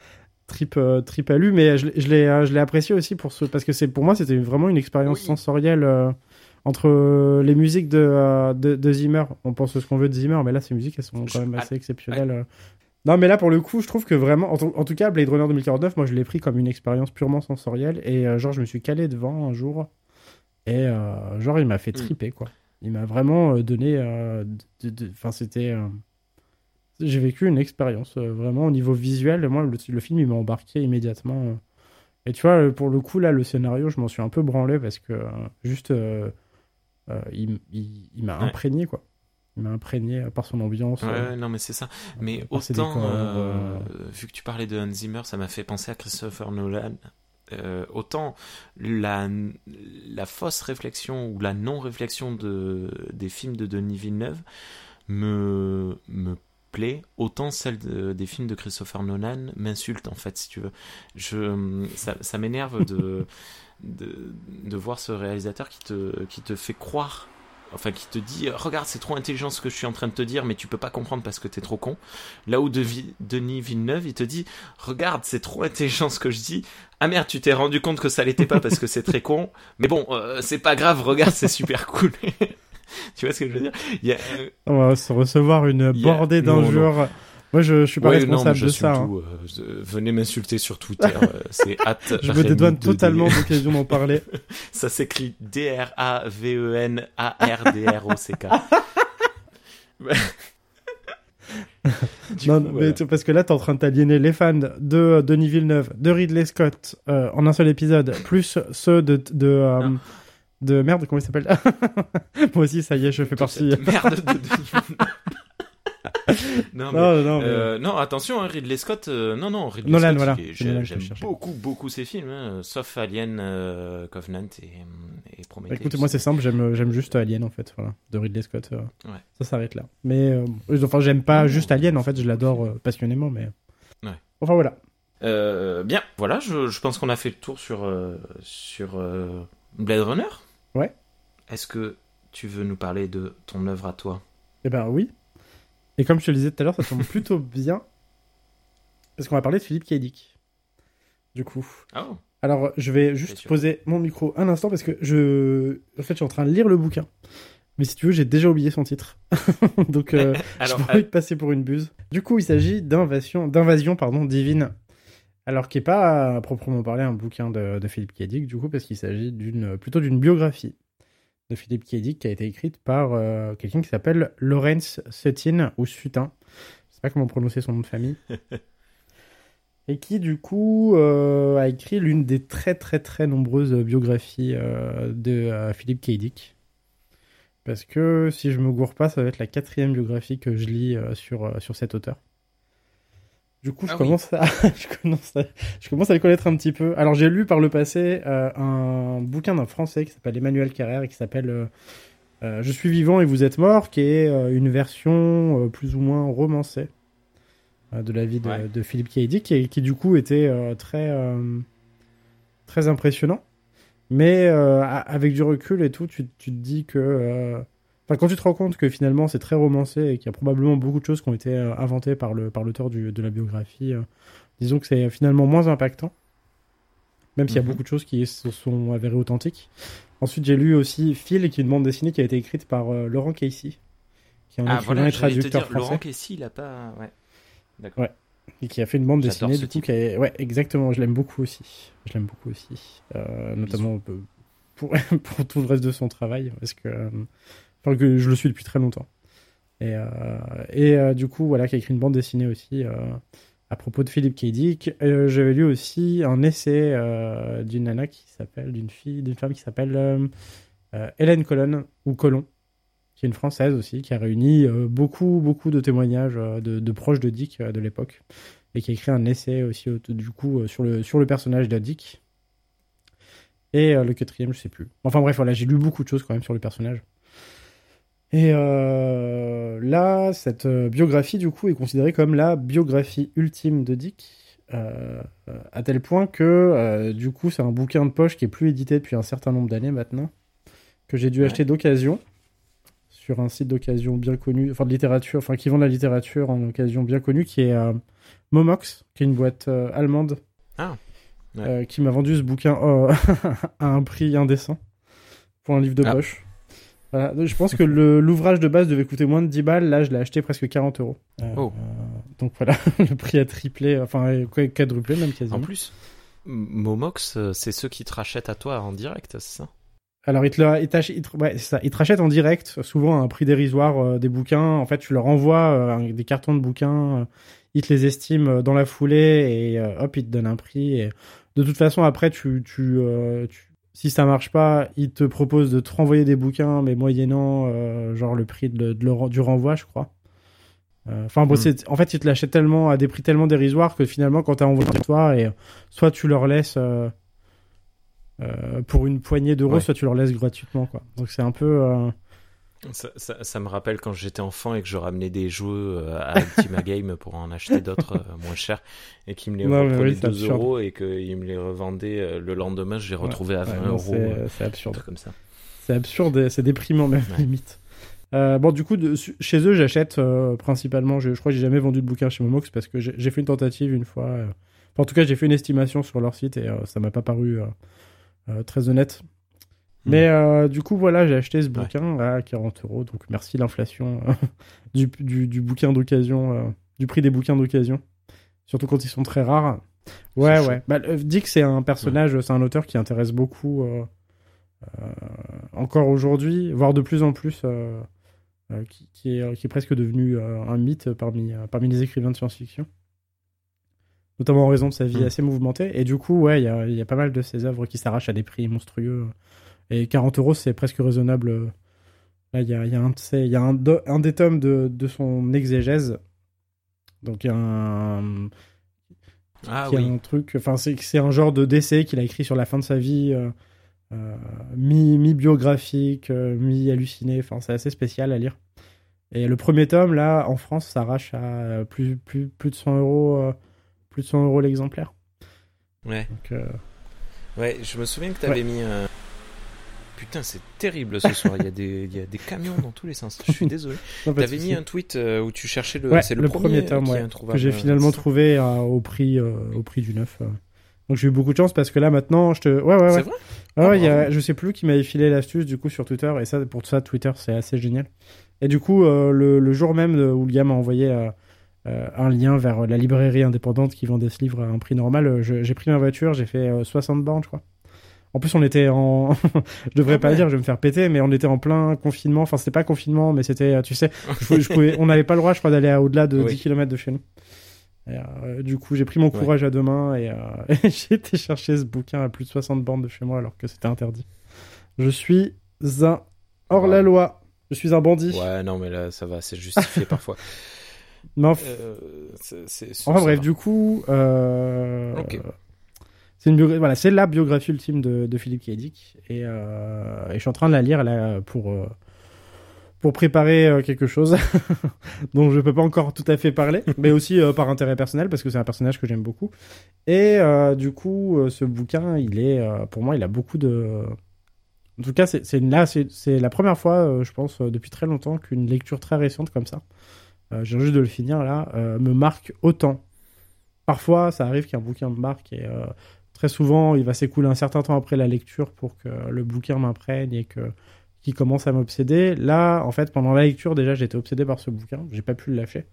trip, euh, trip à lu, mais je, l'ai- je l'ai, euh, je l'ai apprécié aussi pour ce, parce que c'est, pour moi, c'était vraiment une expérience Oui. sensorielle euh, entre les musiques de, de, de Zimmer. On pense ce qu'on veut de Zimmer, mais là, ces musiques, elles sont quand même assez exceptionnelles. Non, mais là, pour le coup, je trouve que vraiment, en, tout- cas, Blade Runner 2049, moi, je l'ai pris comme une expérience purement sensorielle. Et euh, genre, je me suis calé devant un jour. Et euh, genre, il m'a fait Mm. triper, quoi. Il m'a vraiment donné. euh, de- de- Enfin, c'était. J'ai vécu une expérience, euh, vraiment, au niveau visuel. Moi, le, le film, il m'a embarqué immédiatement. Et tu vois, pour le coup, là, le scénario, je m'en suis un peu branlé parce que euh, juste. euh, euh, il il- il m'a Ouais. imprégné, quoi. Il m'a imprégné par son ambiance. Ouais, euh, non, mais c'est ça. Mais autant, décors, vu que tu parlais de Hans Zimmer, ça m'a fait penser à Christopher Nolan. Autant la, la fausse réflexion ou la non-réflexion de, des films de Denis Villeneuve me, me autant celle de- des films de Christopher Nolan m'insulte en fait, si tu veux. Je, ça ça m'énerve de, de, voir ce réalisateur qui te, qui te fait croire enfin qui te dit regarde c'est trop intelligent ce que je suis en train de te dire mais tu peux pas comprendre parce que t'es trop con là où Denis Villeneuve il te dit regarde c'est trop intelligent ce que je dis. Ah merde tu t'es rendu compte que ça l'était pas parce que c'est très con. Mais bon euh, c'est pas grave regarde c'est super cool tu vois ce que je veux dire? Il y a, euh, On va se recevoir une bordée d'injures. Moi, je, je suis pas ouais, non, responsable de ça. hein. euh, venez m'insulter sur Twitter euh, c'est at Je me dédouane Rémi2D. totalement de l'occasion d'en parler. ça s'écrit D-R-A-V-E-N-A-R-D-R-O-C-K Non, coup, mais voilà. parce que là, t'es en train de t'aliéner les fans de Denis Villeneuve, de Ridley Scott, euh, en un seul épisode, plus ceux de. De merde, comment il s'appelle Moi aussi, ça y est, je fais partie. Merde de non, mais, Non, non, mais- euh, non, attention, hein, Ridley Scott, euh, non, non, Ridley Nolan, Scott, voilà, j'aime beaucoup, beaucoup ses films, hein, sauf Alien, euh, Covenant et, et Prometheus. Bah, écoute, moi c'est simple, j'aime j'aime juste Alien en fait, voilà, de Ridley Scott. Ouais. Ça s'arrête là. Mais enfin, j'aime pas juste Alien en fait, je l'adore passionnément, mais. Ouais. Enfin voilà. Bien, voilà, je, je pense qu'on a fait le tour sur, sur Blade Runner. Ouais. Est-ce que tu veux nous parler de ton œuvre à toi? Eh ben oui. Et comme je te le disais tout à l'heure, ça tombe plutôt bien. Parce qu'on va parler de Philippe K. Dick. Du coup. Oh, Alors, je vais juste poser mon micro un instant parce que je. En fait, je suis en train de lire le bouquin. Mais si tu veux, j'ai déjà oublié son titre. Donc, euh, alors, pas envie de passer pour une buse. Du coup, il s'agit d'invasion, d'invasion pardon, divine. Alors, qui est pas à proprement parler un bouquin de, de Philippe K. Dick, du coup, parce qu'il s'agit d'une, plutôt d'une biographie de Philippe K. Dick qui a été écrite par euh, quelqu'un qui s'appelle Lawrence Sutin, ou Sutin. Je sais pas comment prononcer son nom de famille. Et qui, du coup, euh, a écrit l'une des très, très, très nombreuses biographies euh, de Philippe K. Dick. Parce que, si je me gourre pas, ça va être la quatrième biographie que je lis sur, sur cet auteur. Du coup, je, Ah oui. commence à, je, commence à, je commence à le connaître un petit peu. Alors, j'ai lu par le passé euh, un bouquin d'un Français qui s'appelle Emmanuel Carrère et qui s'appelle euh, euh, Je suis vivant et vous êtes mort, qui est euh, une version plus ou moins romancée de la vie de, Ouais. de Philippe K. Dick et qui, du coup, était très, très impressionnant. Mais avec du recul et tout, tu, tu te dis que. Enfin, quand tu te rends compte que finalement c'est très romancé et qu'il y a probablement beaucoup de choses qui ont été euh, inventées par le par l'auteur de la biographie, euh, disons que c'est finalement moins impactant, même s'il y a Mhm. beaucoup de choses qui se sont avérées authentiques. Ensuite, j'ai lu aussi Phil, qui est une bande dessinée qui a été écrite par euh, Laurent Casey, qui est un ah écrivain voilà, et j'allais te traducteur dire, français, Laurent Casey, il a pas... Ouais. D'accord. Ouais. et qui a fait une bande dessinée du coup type. qui est... ouais exactement, je l'aime beaucoup aussi, je l'aime beaucoup aussi, Euh, notamment. pour, pour tout le reste de son travail, parce que, enfin, que je le suis depuis très longtemps. Et, euh, euh, du coup, voilà, qui a écrit une bande dessinée aussi euh, à propos de Philippe K. Dick. J'avais lu aussi un essai d'une nana qui s'appelle, d'une fille, d'une femme qui s'appelle Hélène Colonne, ou Colon, qui est une française aussi, qui a réuni beaucoup, beaucoup de témoignages de, proches de Dick de l'époque, et qui a écrit un essai aussi, au- du coup, sur le, sur le personnage de Dick. Et le quatrième, je sais plus. Enfin bref, voilà, j'ai lu beaucoup de choses quand même sur le personnage. Et euh, là, cette euh, biographie, du coup, est considérée comme la biographie ultime de Dick, euh, à tel point que, euh, du coup, c'est un bouquin de poche qui est plus édité depuis un certain nombre d'années maintenant, que j'ai dû Ouais. acheter d'occasion sur un site d'occasion bien connu, enfin de littérature, enfin qui vend de la littérature en occasion bien connue, qui est Momox, qui est une boîte allemande, Ah, ouais. qui m'a vendu ce bouquin euh, à un prix indécent pour un livre de Ah. poche. Voilà. Donc, Je pense que le- l'ouvrage de base devait coûter moins de 10 balles. Là, je l'ai acheté presque 40 euros. Euh, Oh. euh, donc voilà, le prix a triplé, enfin euh, quadruplé même quasiment. En plus, M- Momox, euh, c'est ceux qui te rachètent à toi en direct, c'est ça? Alors, ils te, le- ils t'ach- ils te- ouais, c'est ça. Ils te rachètent en direct, souvent à un prix dérisoire euh, des bouquins. En fait, tu leur envoies euh, des cartons de bouquins, euh, ils te les estiment euh, dans la foulée et euh, hop, ils te donnent un prix. Et de toute façon, après, tu, tu, euh, tu- si ça marche pas, ils te proposent de te renvoyer des bouquins, mais moyennant euh, genre le prix de, de le- du renvoi, je crois. Euh, Enfin, bon, Hmm. en fait, ils te l'achètent tellement à des prix tellement dérisoires que finalement, quand t'as envoyé toi, et soit tu leur laisses. euh, euh, pour une poignée d'euros, Ouais. soit tu leur laisses gratuitement, quoi. Donc c'est un peu. Ça, ça, ça me rappelle quand j'étais enfant et que je ramenais des jeux euh, à Ultima Game pour en acheter d'autres euh, moins chers et qu'ils me les reprenaient oui, c'est 2 absurde. euros et qu'ils me les revendaient euh, le lendemain, je les retrouvais à ouais, 20 non, euros. c'est- absurde. truc comme ça. C'est absurde, c'est déprimant même, Ouais. limite. Euh, bon, du coup, de- chez eux, j'achète euh, principalement. Je, je crois que j'ai jamais vendu de bouquin chez Momox parce que j'ai fait une tentative une fois. euh, en tout cas, j'ai fait une estimation sur leur site et ça m'a pas paru très honnête. Hmm. Mais euh, du coup, voilà, j'ai acheté ce bouquin à 40 euros. Donc, merci l'inflation euh, du, du, du bouquin d'occasion, euh, du prix des bouquins d'occasion. Surtout quand ils sont très rares. Ouais, ouais. Bah, Dick, c'est un personnage, c'est un auteur qui intéresse beaucoup. encore aujourd'hui, voire de plus en plus, qui, qui est, qui est presque devenu un mythe parmi, parmi les écrivains de science-fiction. Notamment en raison de sa vie Mm. assez mouvementée. Et du coup, ouais, il y a, il y a pas mal de ses œuvres qui s'arrachent à des prix monstrueux. Et 40 euros, c'est presque raisonnable. Là, il y a, y a, un, y a un, un des tomes de, de son exégèse. Donc, il y a un, Ah qui est oui. un truc. Enfin, c'est un genre de d'essai qu'il a écrit sur la fin de sa vie, euh, euh, mi mi biographique, euh, mi halluciné. Enfin, c'est assez spécial à lire. Et le premier tome, là, en France, s'arrache à euh, plus plus plus de 100 euros, euh, plus de 100 euros l'exemplaire. Ouais. Donc, euh, ouais, je me souviens que t'avais mis un. Putain, c'est terrible ce soir. Il y, a des, il y a des camions dans tous les sens. Je suis désolé. T'avais mis un tweet euh, où tu cherchais le. Ouais, c'est le, le, premier, ouais, introuvable, que j'ai euh, finalement trouvé euh, au prix euh, au prix du neuf. euh. Donc j'ai eu beaucoup de chance parce que là maintenant, je te, ouais ouais ouais. C'est vrai Ouais, Ah, ouais, il y a, bravo. je sais plus qui m'avait filé l'astuce du coup sur Twitter et ça pour ça Twitter c'est assez génial. Et du coup euh, le, le jour même où le gars m'a envoyé un lien vers la librairie indépendante qui vendait ce livre à un prix normal, j'ai pris ma voiture, j'ai fait euh, 60 bornes je crois. En plus on était en, je devrais Ah pas ouais. dire, je vais me faire péter, mais on était en plein confinement. Enfin c'était pas confinement, mais c'était, euh, tu sais, je pouvais- je pouvais- on n'avait pas le droit je crois d'aller au-delà de Oui. 10 km de chez nous. Et, euh, du coup, j'ai pris mon Ouais. courage à deux mains et, euh, et j'ai été chercher ce bouquin à plus de 60 bornes de chez moi alors que c'était interdit. Je suis un hors la Wow. loi. Je suis un bandit. Ouais, non, mais là, ça va, c'est justifié parfois. Enf- Euh, enfin bref, va. du coup, euh, Ok. C'est la biographie ultime de, Philippe K. Dick et, euh, et je suis en train de la lire pour euh, pour préparer euh, quelque chose dont je peux pas encore tout à fait parler, mais aussi par intérêt personnel parce que c'est un personnage que j'aime beaucoup. Et du coup, ce bouquin, il est pour moi, il a beaucoup de en tout cas, c'est là, c'est la première fois, je pense, depuis très longtemps, qu'une lecture très récente comme ça, euh, viens juste de le finir là, me marque autant. Parfois, ça arrive qu'un bouquin me marque et très souvent, il va s'écouler un certain temps après la lecture pour que le bouquin m'imprègne et que qu'il commence à m'obséder. Là, en fait, pendant la lecture, déjà, j'étais obsédé par ce bouquin, j'ai pas pu le lâcher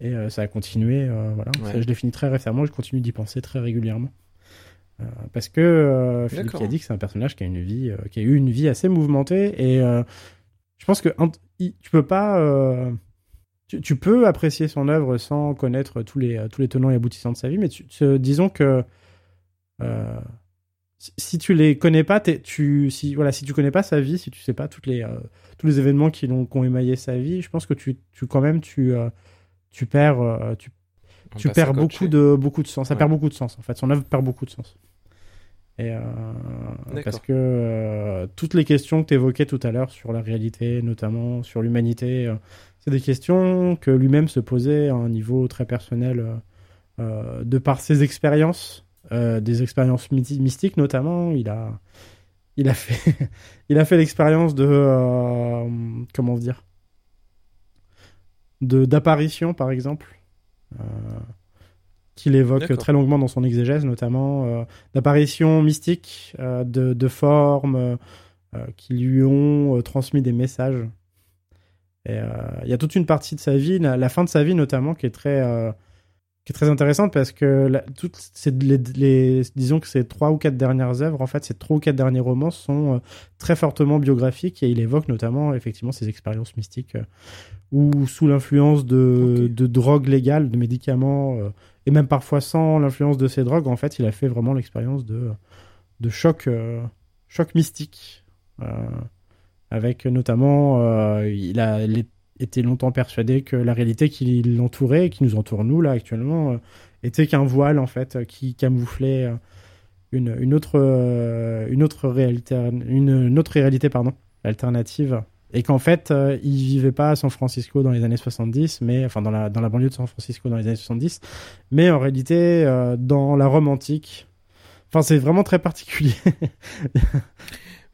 et euh, ça a continué. euh, voilà, Ouais. Ça, je l'ai fini très récemment, je continue d'y penser très régulièrement. Euh, parce que Philippe qui a dit que c'est un personnage qui a une vie, qui a eu une vie assez mouvementée et je pense que tu peux pas, tu, tu peux apprécier son œuvre sans connaître tous les tous les tenants et aboutissants de sa vie, mais tu- disons que euh, si, tu les connais pas, tu si voilà si tu connais pas sa vie, si tu sais pas toutes les euh, tous les événements qui l'ont ont émaillé sa vie, je pense que tu tu quand même tu euh, tu perds tu tu perds beaucoup de beaucoup de sens. Ça Ouais. perd beaucoup de sens en fait. Son œuvre perd beaucoup de sens. Et parce que toutes les questions que tu évoquais tout à l'heure sur la réalité, notamment sur l'humanité, c'est des questions que lui-même se posait à un niveau très personnel de par ses expériences, euh, des expériences mystiques notamment. Il a il a fait il a fait l'expérience de euh, comment dire de d'apparition par exemple euh, qu'il évoque très longuement dans son exégèse notamment d'apparitions mystiques euh, de, de formes qui lui ont transmis des messages et il y a toute une partie de sa vie la, la fin de sa vie notamment qui est très qui est très intéressante parce que la- toutes ces, les, les- disons que ces trois ou quatre dernières œuvres, en fait, ces trois ou quatre derniers romans sont euh, très fortement biographiques et il évoque notamment effectivement ses expériences mystiques euh, où sous l'influence de, de drogues légales, de médicaments euh, et même parfois sans l'influence de ces drogues, en fait, il a fait vraiment l'expérience de de choc euh, choc mystique avec notamment il a les- été longtemps persuadé que la réalité qui l'entourait, qui nous entoure nous là actuellement, euh, était qu'un voile en fait euh, qui camouflait euh, une, une autre une autre réalité une, autre réalité pardon alternative. Et qu'en fait euh, il vivait pas à San Francisco dans les années 70 mais enfin dans la dans la banlieue de San Francisco dans les années 70 mais en réalité dans la Rome antique enfin c'est vraiment très particulier.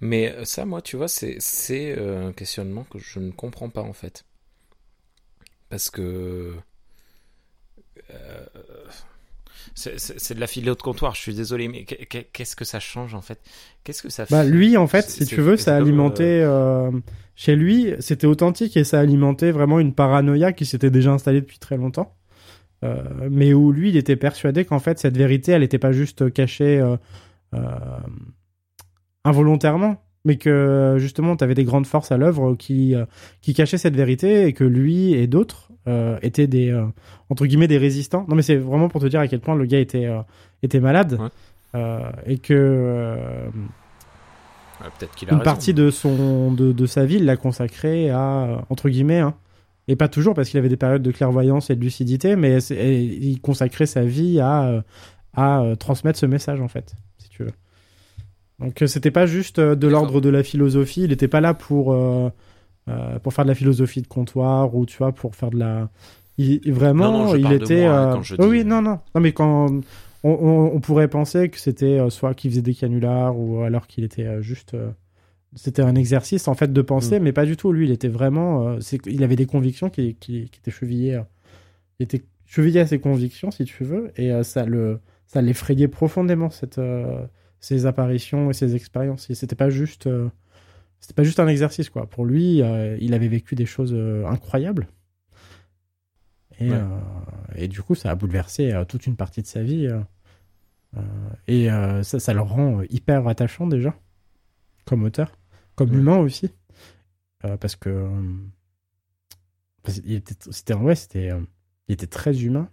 Mais ça, moi, tu vois, c'est un questionnement que je ne comprends pas en fait. Parce que euh, c'est de la philo de comptoir. Je suis désolé, mais qu'est- qu'est- qu'est-ce que ça change en fait? Qu'est-ce que ça fait? Bah, lui, en fait, si tu veux, ça alimentait. euh, Chez lui, c'était authentique et ça alimentait vraiment une paranoïa qui s'était déjà installée depuis très longtemps. Euh, mais où lui, il était persuadé qu'en fait, cette vérité, elle n'était pas juste cachée euh, euh, involontairement, mais que justement, tu avais des grandes forces à l'œuvre qui, euh, qui cachaient cette vérité et que lui et d'autres euh, étaient des, euh, entre guillemets, des résistants. Non, mais c'est vraiment pour te dire à quel point le gars était, euh, était malade. Ouais. Et que Ouais, Peut-être qu'il a une raison. partie de son de, de sa vie il l'a consacrée à entre guillemets hein, et pas toujours parce qu'il avait des périodes de clairvoyance et de lucidité mais et il consacrait sa vie à à transmettre ce message en fait donc euh, c'était pas juste euh, de l'ordre de la philosophie. Il était pas là pour euh, pour faire de la philosophie de comptoir ou tu vois pour faire de la il, vraiment Non, non, il était moi, quand je oui, non non. Non mais quand on, on- on pourrait penser que c'était soit qu'il faisait des canulars ou alors qu'il était juste euh, c'était un exercice en fait de penser Mm. mais pas du tout. Lui il était vraiment euh, il avait des convictions qui, qui, qui étaient chevillées euh, il était chevillé à ses convictions si tu veux et euh, ça le ça l'effrayait profondément cette euh, ces apparitions et ces expériences c'était pas juste euh, c'était pas juste un exercice quoi pour lui euh, il avait vécu des choses euh, incroyables et, Ouais. et du coup ça a bouleversé toute une partie de sa vie et ça, ça le rend hyper attachant déjà comme auteur comme Ouais. humain aussi parce que c'était ouais c'était il était très humain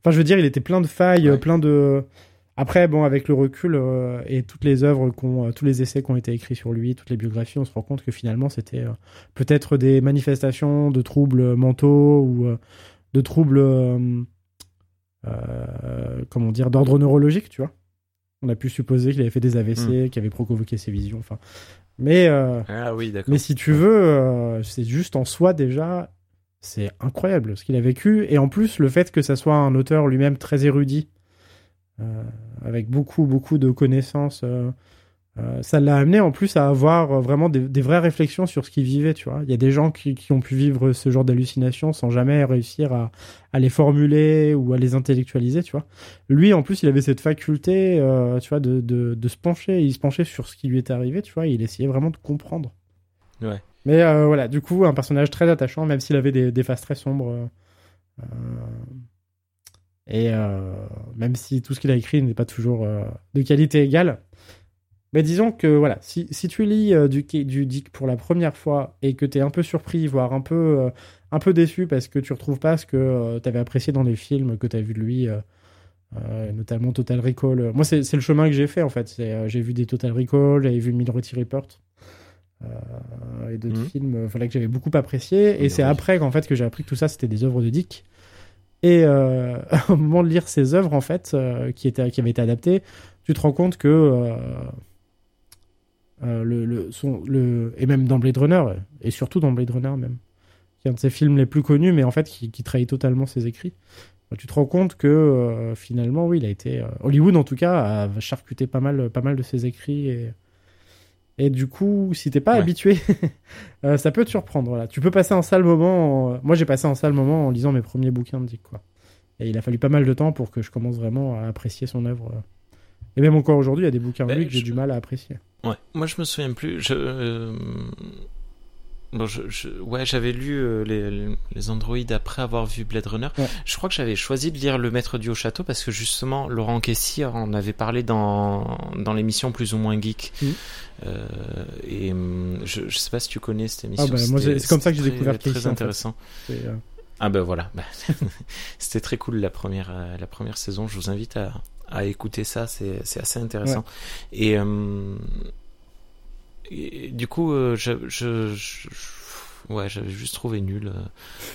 enfin je veux dire il était plein de failles Ouais. plein de après bon avec le recul euh, et toutes les œuvres qu'on euh, tous les essais qui ont été écrits sur lui toutes les biographies on se rend compte que finalement c'était euh, peut-être des manifestations de troubles mentaux ou euh, de troubles comment dire d'ordre neurologique tu vois. On a pu supposer qu'il avait fait des AVC qui avait provoqué ses visions enfin. Mais Ah oui, mais si tu veux, c'est juste en soi déjà, c'est incroyable ce qu'il a vécu. Et en plus, le fait que ça soit un auteur lui-même très érudit, avec beaucoup, beaucoup de connaissances, euh, euh, ça l'a amené en plus à avoir euh, vraiment des, des vraies réflexions sur ce qu'il vivait, tu vois. Il y a des gens qui, qui ont pu vivre ce genre d'hallucinations sans jamais réussir à, à les formuler ou à les intellectualiser, tu vois. Lui, en plus, il avait cette faculté, euh, tu vois, de, de, de se pencher, il se penchait sur ce qui lui était arrivé, tu vois, il essayait vraiment de comprendre. Ouais. Mais euh, voilà, du coup, un personnage très attachant, même s'il avait des, des phases très sombres. euh, euh, Et euh, même si tout ce qu'il a écrit n'est pas toujours euh, de qualité égale, mais disons que voilà, si, si tu lis euh, du, du Dick pour la première fois et que tu es un peu surpris, voire un peu, euh, un peu déçu parce que tu retrouves pas ce que tu avais apprécié dans les films que tu as vu de lui, euh, euh, notamment Total Recall. Moi, c'est le chemin que j'ai fait en fait. Euh, J'ai vu des Total Recall, j'avais vu Minority Report. euh, et d'autres Mhm. films euh, voilà, que j'avais beaucoup apprécié. Et c'est après qu'en fait que j'ai appris que tout ça c'était des œuvres de Dick. Et euh, au moment de lire ces œuvres en fait euh, qui, étaient, qui avaient été adaptées, tu te rends compte que euh, le, et même dans Blade Runner, et surtout dans Blade Runner même, qui est un de ses films les plus connus, mais en fait qui, trahit totalement ses écrits. Euh, Tu te rends compte que finalement, oui, il a été Hollywood en tout cas a charcuté pas mal, pas mal de ses écrits et du coup, si t'es pas Ouais. habitué, euh, ça peut te surprendre. Voilà. Tu peux passer un sale moment. en- Moi, j'ai passé un sale moment en lisant mes premiers bouquins de Dick, quoi. Et il a fallu pas mal de temps pour que je commence vraiment à apprécier son œuvre. Et même encore aujourd'hui, il y a des bouquins de Ben, lui que j'ai je- du mal à apprécier. Ouais, moi je me souviens plus. Je, euh, bon, je, je- ouais, j'avais lu euh, les, les androïdes après avoir vu Blade Runner. Ouais. Je crois que j'avais choisi de lire Le Maître du Haut Château parce que justement Laurent Kessir en avait parlé dans, dans l'émission plus ou moins geek. Mhm. Euh, et hum, je, je sais pas si tu connais cette émission. Ah bah, moi, c'est comme ça que j'ai découvert très, Kessy, Très en fait. intéressant. Euh, Ah ben voilà, Bah, c'était très cool la première la première saison. Je vous invite à, à écouter ça, c'est assez intéressant. Et, et du coup, euh, je, je, ouais, j'avais juste trouvé nul. euh.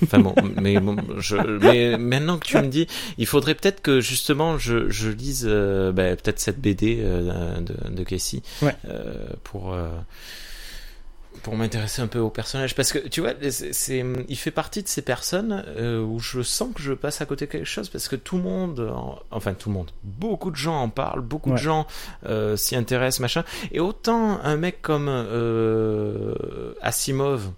Enfin bon, mais bon, je, mais maintenant que tu me dis, il faudrait peut-être que justement je, je lise euh, bah, peut-être cette BD euh, de, de Casey Ouais. euh, pour. Pour m'intéresser un peu au personnage parce que tu vois c'est, c'est- il fait partie de ces personnes euh, où je sens que je passe à côté de quelque chose parce que tout le monde en- enfin tout le monde beaucoup de gens en parlent beaucoup Ouais. de gens euh, s'y intéressent machin et autant un mec comme euh, Asimov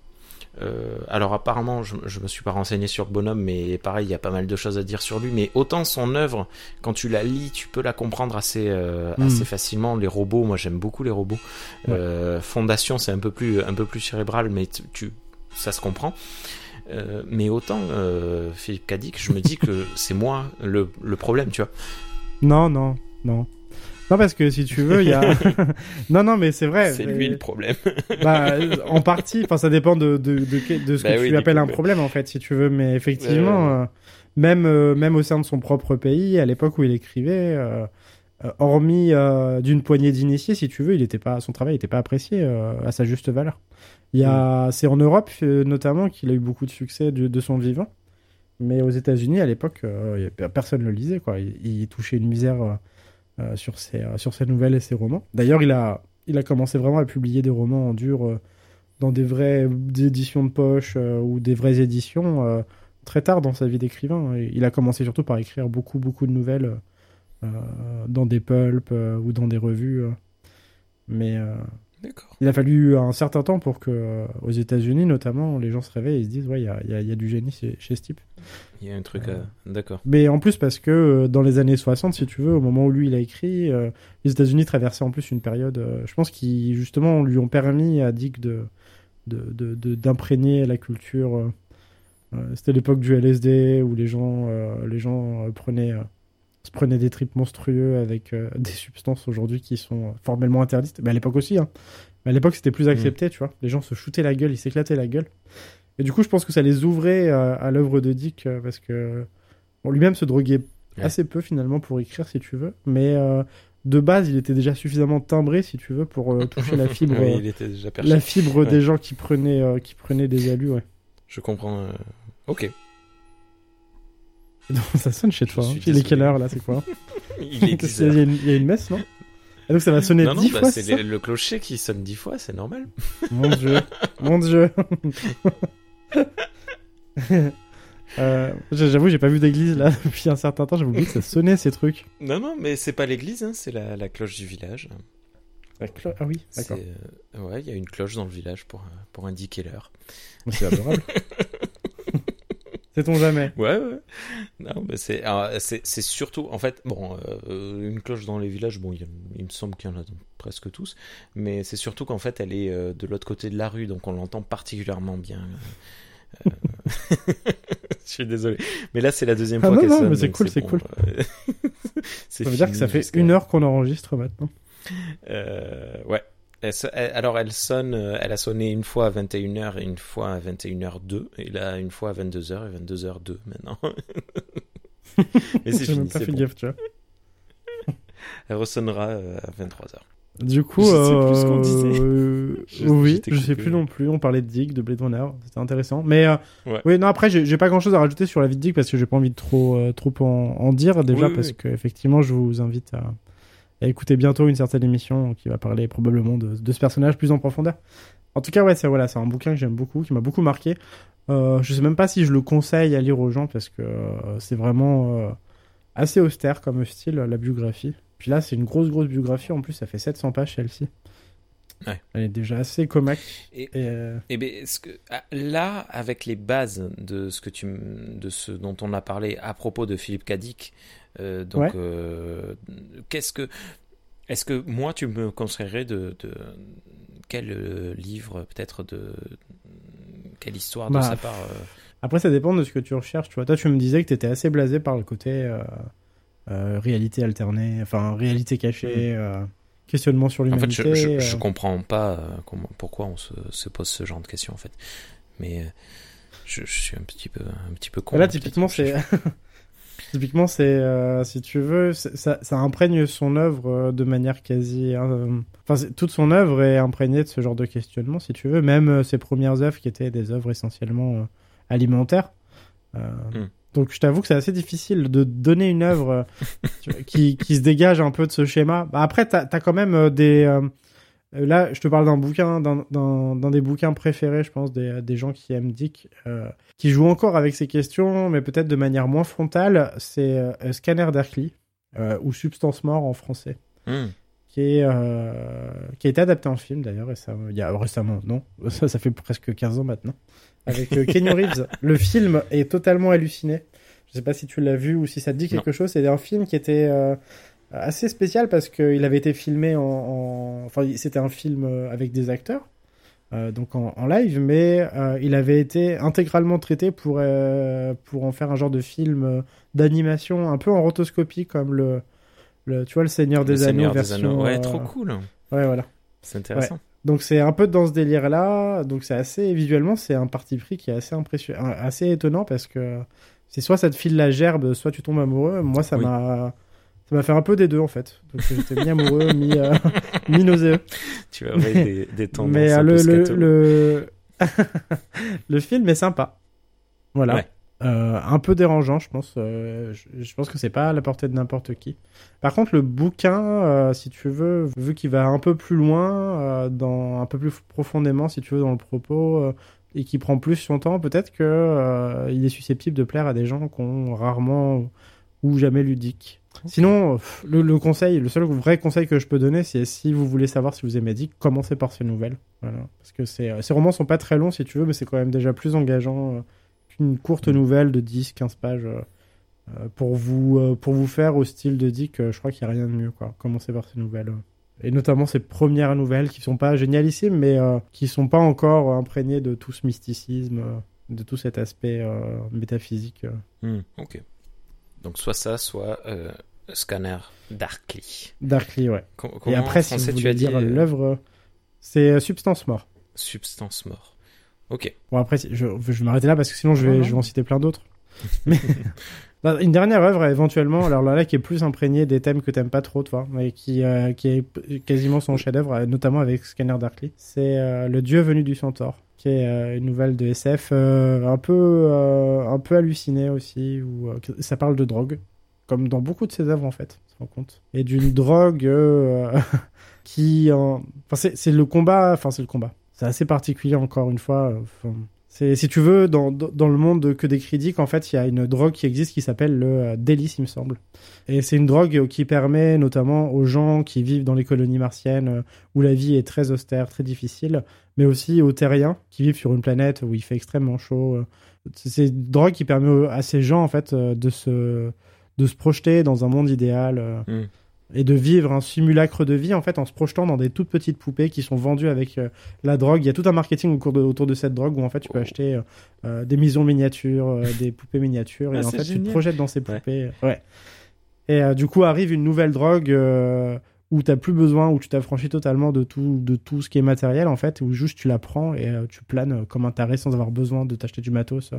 euh, alors apparemment, je, je me suis pas renseigné sur le bonhomme, mais pareil, il y a pas mal de choses à dire sur lui. Mais autant son œuvre, quand tu la lis, tu peux la comprendre assez euh, assez facilement. Les robots, moi j'aime beaucoup les robots. Ouais. Euh, Fondation, c'est un peu plus un peu plus cérébral, mais tu, ça se comprend. Mais autant Philippe Cadic, je me dis que c'est moi le, le problème, tu vois. Non, non, non. Non, parce que si tu veux, il y a. non, non, mais c'est vrai. c'est mais- lui le problème. Bah, en partie, enfin, ça dépend de, de, de, ce Bah que oui, tu appelles coup, un ouais. problème, en fait, si tu veux. Mais effectivement, euh, même, euh, même au sein de son propre pays, à l'époque où il écrivait, euh, euh, hormis euh, d'une poignée d'initiés, si tu veux, il était pas, son travail n'était pas apprécié euh, à sa juste valeur. Il y a, Mm. c'est en Europe euh, notamment qu'il a eu beaucoup de succès de, de son vivant. Mais aux États-Unis, à l'époque, euh, personne ne le lisait. Quoi. Il, il touchait une misère sur, ses, euh, sur ses nouvelles et ses romans. D'ailleurs, il a, il a commencé vraiment à publier des romans en dur euh, dans des vraies éditions de poche euh, ou des vraies éditions euh, très tard dans sa vie d'écrivain. Il a commencé surtout par écrire beaucoup, beaucoup de nouvelles euh, dans des pulps euh, ou dans des revues. euh. Mais euh. Il a fallu un certain temps pour que, euh, aux États-Unis notamment, les gens se réveillent et se disent Ouais, il y a, il y a- il y a du génie chez, chez ce type. Il y a un truc. à- D'accord. Mais en plus, parce que euh, dans les années 60, si tu veux, au moment où lui il a écrit, euh, les États-Unis traversaient en plus une période, euh, je pense, qui justement lui ont permis à Dick de de- de- de- d'imprégner la culture. euh, euh, C'était l'époque du LSD où les gens, euh, les gens euh, prenaient, euh, se prenaient des tripes monstrueux avec euh, des substances aujourd'hui qui sont euh, formellement interdites. Mais à l'époque aussi, hein. Mais à l'époque c'était plus accepté, tu vois. Les gens se shootaient la gueule, ils s'éclataient la gueule. Et du coup, je pense que ça les ouvrait euh, à l'œuvre de Dick parce que bon, lui-même se droguait Ouais. assez peu finalement pour écrire, si tu veux. Mais euh, de base, il était déjà suffisamment timbré, si tu veux, pour euh, toucher la fibre, Oui, il était déjà perché. la fibre Ouais. des gens qui prenaient, qui prenaient des alus. Ouais. Je comprends. Ok. Ça sonne chez toi. hein. Il est quelle heure là C'est quoi Il est 10 Il y, a une, il y a une messe, non Et donc ça va sonner Non, non, dix bah, fois, c'est le, le clocher qui sonne dix fois, c'est normal. Mon dieu, mon dieu. Euh, J'avoue, j'ai pas vu d'église là depuis un certain temps. J'avais oublié que ça sonnait ces trucs. Non, non, mais c'est pas l'église, hein, c'est la, la cloche du village. La clo- Ah oui, d'accord. Euh, ouais, il y a une cloche dans le village pour, euh, pour indiquer l'heure. C'est adorable. Sait-on jamais Ouais, ouais. Non, mais c'est, alors, c'est, c'est surtout, en fait, bon, euh, une cloche dans les villages, bon, il, il me semble qu'il y en a presque tous, mais c'est surtout qu'en fait, elle est euh, de l'autre côté de la rue, donc on l'entend particulièrement bien. Euh, Je suis désolé. Mais là, c'est la deuxième Ah fois non, non, sonne. mais c'est cool, c'est bon. cool. Euh, Ça veut dire que ça fait une heure qu'on enregistre maintenant. Euh, ouais. Elle so- elle- alors, elle sonne, euh, elle a sonné une fois à 21h et une fois à 21h02. Et là, une fois à 22h et 22h02 maintenant. mais c'est fini, pas fait bon. gaffe, tu vois. Elle ressonnera euh, à 23h. Du coup, Je sais plus ce qu'on disait. euh, Je- oui, je sais plus non plus. On parlait de Dig, de Blade Runner, c'était intéressant. Mais euh, Ouais. oui, non, après, j'ai pas grand chose à rajouter sur la vie de Dig parce que j'ai pas envie de trop, euh, trop en, en dire déjà oui, parce oui. que effectivement, je vous invite à, à écouter bientôt une certaine émission qui va parler probablement de, de ce personnage plus en profondeur. En tout cas, ouais, c'est voilà, c'est un bouquin que j'aime beaucoup, qui m'a beaucoup marqué. Euh, je sais même pas si je le conseille à lire aux gens parce que euh, c'est vraiment euh, assez austère comme style, la biographie. Puis là, c'est une grosse, grosse biographie. En plus, ça fait 700 pages celle-ci. Ouais. Elle est déjà assez comaque. Et, Et, euh, Eh ben, que ah, là, avec les bases de ce que tu, de ce dont on a parlé à propos de Philippe Cadic, euh, donc Ouais. euh, qu'est-ce que, est-ce que moi tu me conseillerais de, de quel euh, livre peut-être de quelle histoire de Bah, sa part Après, ça dépend de ce que tu recherches. Tu vois, toi, tu me disais que tu étais assez blasé par le côté réalité alternée, enfin réalité cachée, euh, questionnement sur Hmm. En fait, l'humanité. je, je, je euh. comprends pas euh, comment, pourquoi on se, se pose ce genre de questions en fait, mais euh, je, je suis un petit peu, un petit peu con. Là, typiquement, c'est. typiquement, c'est. euh, si tu veux, ça, ça imprègne son œuvre de manière quasi. Enfin, toute son œuvre est imprégnée de ce genre de questionnement, si tu veux. Même ses premières œuvres qui étaient des œuvres essentiellement euh, alimentaires. Hmm. Donc, je t'avoue que c'est assez difficile de donner une œuvre euh, qui, qui se dégage un peu de ce schéma. Bah, après, t'as as quand même euh, des. euh, Là, je te parle d'un bouquin, d'un- d'un des bouquins préférés, je pense, des, des gens qui aiment Dick, qui joue encore avec ces questions, mais peut-être de manière moins frontale. C'est Scanner Darkly, ou Substance Mort en français, Hmm. Qui, est, euh, qui a été adapté en film d'ailleurs, récemment. Il y a, récemment, non, ça, ça fait presque 15 ans maintenant, avec euh, Kenny Reeves. Le film est totalement halluciné. Je sais pas si tu l'as vu ou si ça te dit quelque chose. C'est un film qui était euh, assez spécial parce qu'il avait été filmé en, en- enfin c'était un film avec des acteurs. donc en, en live, mais il avait été intégralement traité pour, pour en faire un genre de film d'animation un peu en rotoscopie comme le, le tu vois le Seigneur des Le Anneaux Seigneur des version Anneaux. Ouais, euh, trop cool. ouais voilà C'est intéressant. donc c'est un peu dans ce délire là donc c'est assez visuellement c'est un parti pris qui est assez impressionnant assez étonnant parce que c'est soit ça te file la gerbe soit tu tombes amoureux moi ça Oui. m'a ça m'a fait un peu des deux en fait donc j'étais mi amoureux mi euh, mi nauséeux Tu as ouais, des, des tendances mais euh, un le, peu le, le... le film est sympa. Voilà. Ouais. Euh, un peu dérangeant, je pense. Euh, je, je pense que c'est pas à la portée de n'importe qui. Par contre, le bouquin, euh, si tu veux, vu qu'il va un peu plus loin, dans un peu plus profondément, si tu veux, dans le propos, et qui prend plus son temps, peut-être que euh, il est susceptible de plaire à des gens qui ont rarement ou jamais lu Dick. Sinon, le, le conseil, le seul vrai conseil que je peux donner, c'est si vous voulez savoir si vous aimez Dick, commencez par ces nouvelles. Voilà. Parce que c'est- ces romans sont pas très longs, si tu veux, mais c'est quand même déjà plus engageant qu'une courte nouvelle de 10-15 pages. euh, euh, pour, vous, euh, pour vous faire au style de Dick, je crois qu'il n'y a rien de mieux. Quoi. Commencez par ces nouvelles. Et notamment ces premières nouvelles qui sont pas génialissimes, mais qui sont pas encore imprégnées de tout ce mysticisme, de tout cet aspect métaphysique. Hmm, ok. Donc soit ça, soit euh, Scanner Darkly. Darkly, ouais. Com- Et après, si vous voulez dire l'œuvre, c'est Substance Mort. Substance mort. Ok. Bon, après, je, je vais m'arrêter là parce que sinon je vais, non. je vais en citer plein d'autres. Mais bah, une dernière œuvre, éventuellement, alors là, là, qui est plus imprégnée des thèmes que t'aimes pas trop, toi, mais qui, euh, qui est quasiment son chef-d'œuvre, euh, notamment avec Scanner Darkly. C'est euh, Le Dieu venu du Centaure, qui est euh, une nouvelle de SF euh, un peu, euh, un peu hallucinée aussi, où euh, ça parle de drogue, comme dans beaucoup de ses œuvres en fait, on se rend compte. Et d'une drogue euh, qui, en... enfin, c'est le combat, enfin c'est le combat. C'est assez particulier encore une fois. euh, si tu veux dans, dans le monde de- que des critiques en fait il y a une drogue qui existe qui s'appelle le euh, délice il me semble et c'est une drogue qui permet notamment aux gens qui vivent dans les colonies martiennes euh, où la vie est très austère très difficile mais aussi aux terriens qui vivent sur une planète où il fait extrêmement chaud c'est une drogue qui permet à ces gens en fait de se de se projeter dans un monde idéal Hmm. Et de vivre un simulacre de vie en fait en se projetant dans des toutes petites poupées qui sont vendues avec euh, la drogue. Il y a tout un marketing autour de, autour de cette drogue où en fait tu peux acheter euh, euh, des maisons miniatures, euh, des poupées miniatures et Ah, en fait tu te projettes dans ces poupées. Ouais. Et du coup arrive une nouvelle drogue où t'as plus besoin, où tu t'affranchis totalement de tout, de tout ce qui est matériel en fait, où juste tu la prends et tu planes comme un taré sans avoir besoin de t'acheter du matos.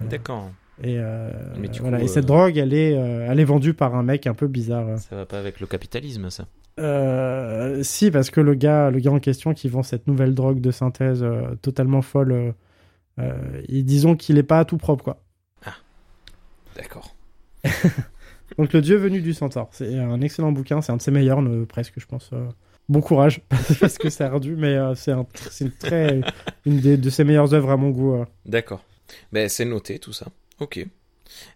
D'accord. Et, euh, Mais du voilà. coup, et cette euh, drogue, elle est, euh, elle est vendue par un mec un peu bizarre. Ça va pas avec le capitalisme, ça. Euh, si, parce que le gars, le gars en question qui vend cette nouvelle drogue de synthèse totalement folle, et disons qu'il est pas tout propre, quoi. D'accord. Donc, Le Dieu venu du Centaure, c'est un excellent bouquin, c'est un de ses meilleurs, presque, je pense. Bon courage, parce que c'est ardu, mais c'est un- une très, une des, de ses meilleures œuvres à mon goût. D'accord. Ben, c'est noté tout ça. Ok.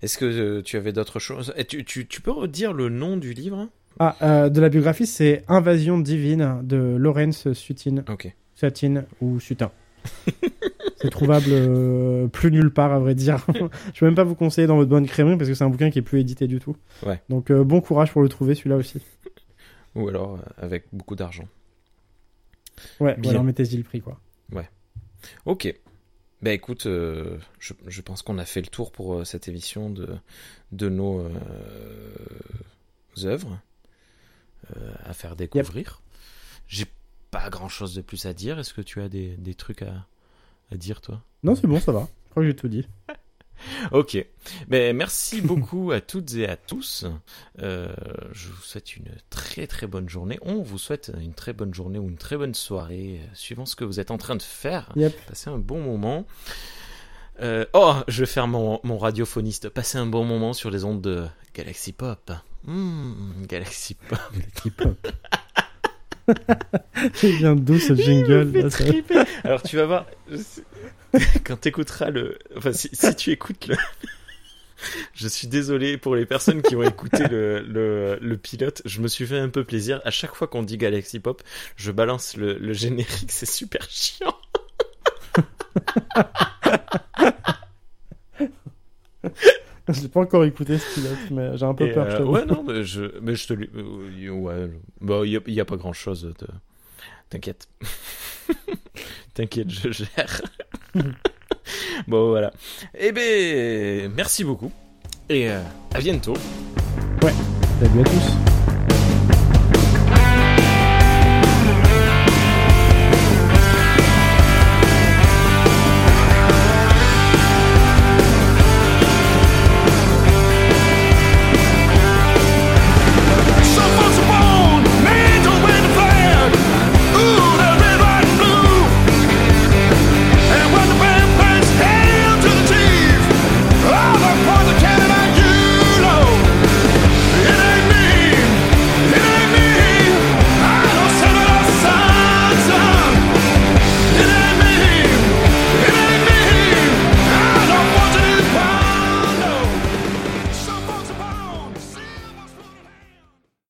Est-ce que euh, tu avais d'autres choses? Et tu, tu, tu peux redire le nom du livre? Ah, euh, de la biographie, c'est Invasion divine de Lawrence Sutin. Ok. Satine ou Sutin. c'est trouvable euh, plus nulle part, à vrai dire. je peux même pas vous conseiller dans votre bonne crèmerie parce que c'est un bouquin qui est plus édité du tout. Ouais. Donc bon courage pour le trouver, celui-là aussi. Ou alors avec beaucoup d'argent. Ouais, Bien. ou alors mettez-y le prix, quoi. Ok. Ben écoute, euh, je, je pense qu'on a fait le tour pour euh, cette émission de, de nos euh, œuvres euh, à faire découvrir. J'ai pas grand chose de plus à dire. Est-ce que tu as des, des trucs à, à dire, toi? Non, c'est bon, ça va. Je crois que j'ai tout dit. Ok. Ben, merci beaucoup à toutes et à tous. Euh, je vous souhaite une très très bonne journée. On vous souhaite une très bonne journée ou une très bonne soirée, euh, suivant ce que vous êtes en train de faire. Yep. Passez un bon moment. Euh, oh, je vais faire mon, mon radiophoniste. Passez un bon moment sur les ondes de Galaxy Pop. Hmm, Galaxy Pop. Hip-hop. Il vient d'où ce jingle? là, ça- Alors tu vas voir, quand tu écouteras le... Enfin, si, si tu écoutes le... Je suis désolé pour les personnes qui ont écouté le, le, le pilote. Je me suis fait un peu plaisir. À chaque fois qu'on dit Galaxy Pop, je balance le, le générique. C'est super chiant. J'ai pas encore écouté ce pilote, mais j'ai un peu Et, peur. je euh, t'avoue. ouais, non, mais je, mais je te... euh, ouais, bah, il y, a pas grand chose de... T'inquiète. T'inquiète, je gère. bon, voilà. Eh ben, merci beaucoup. Et euh, à bientôt. Salut à tous.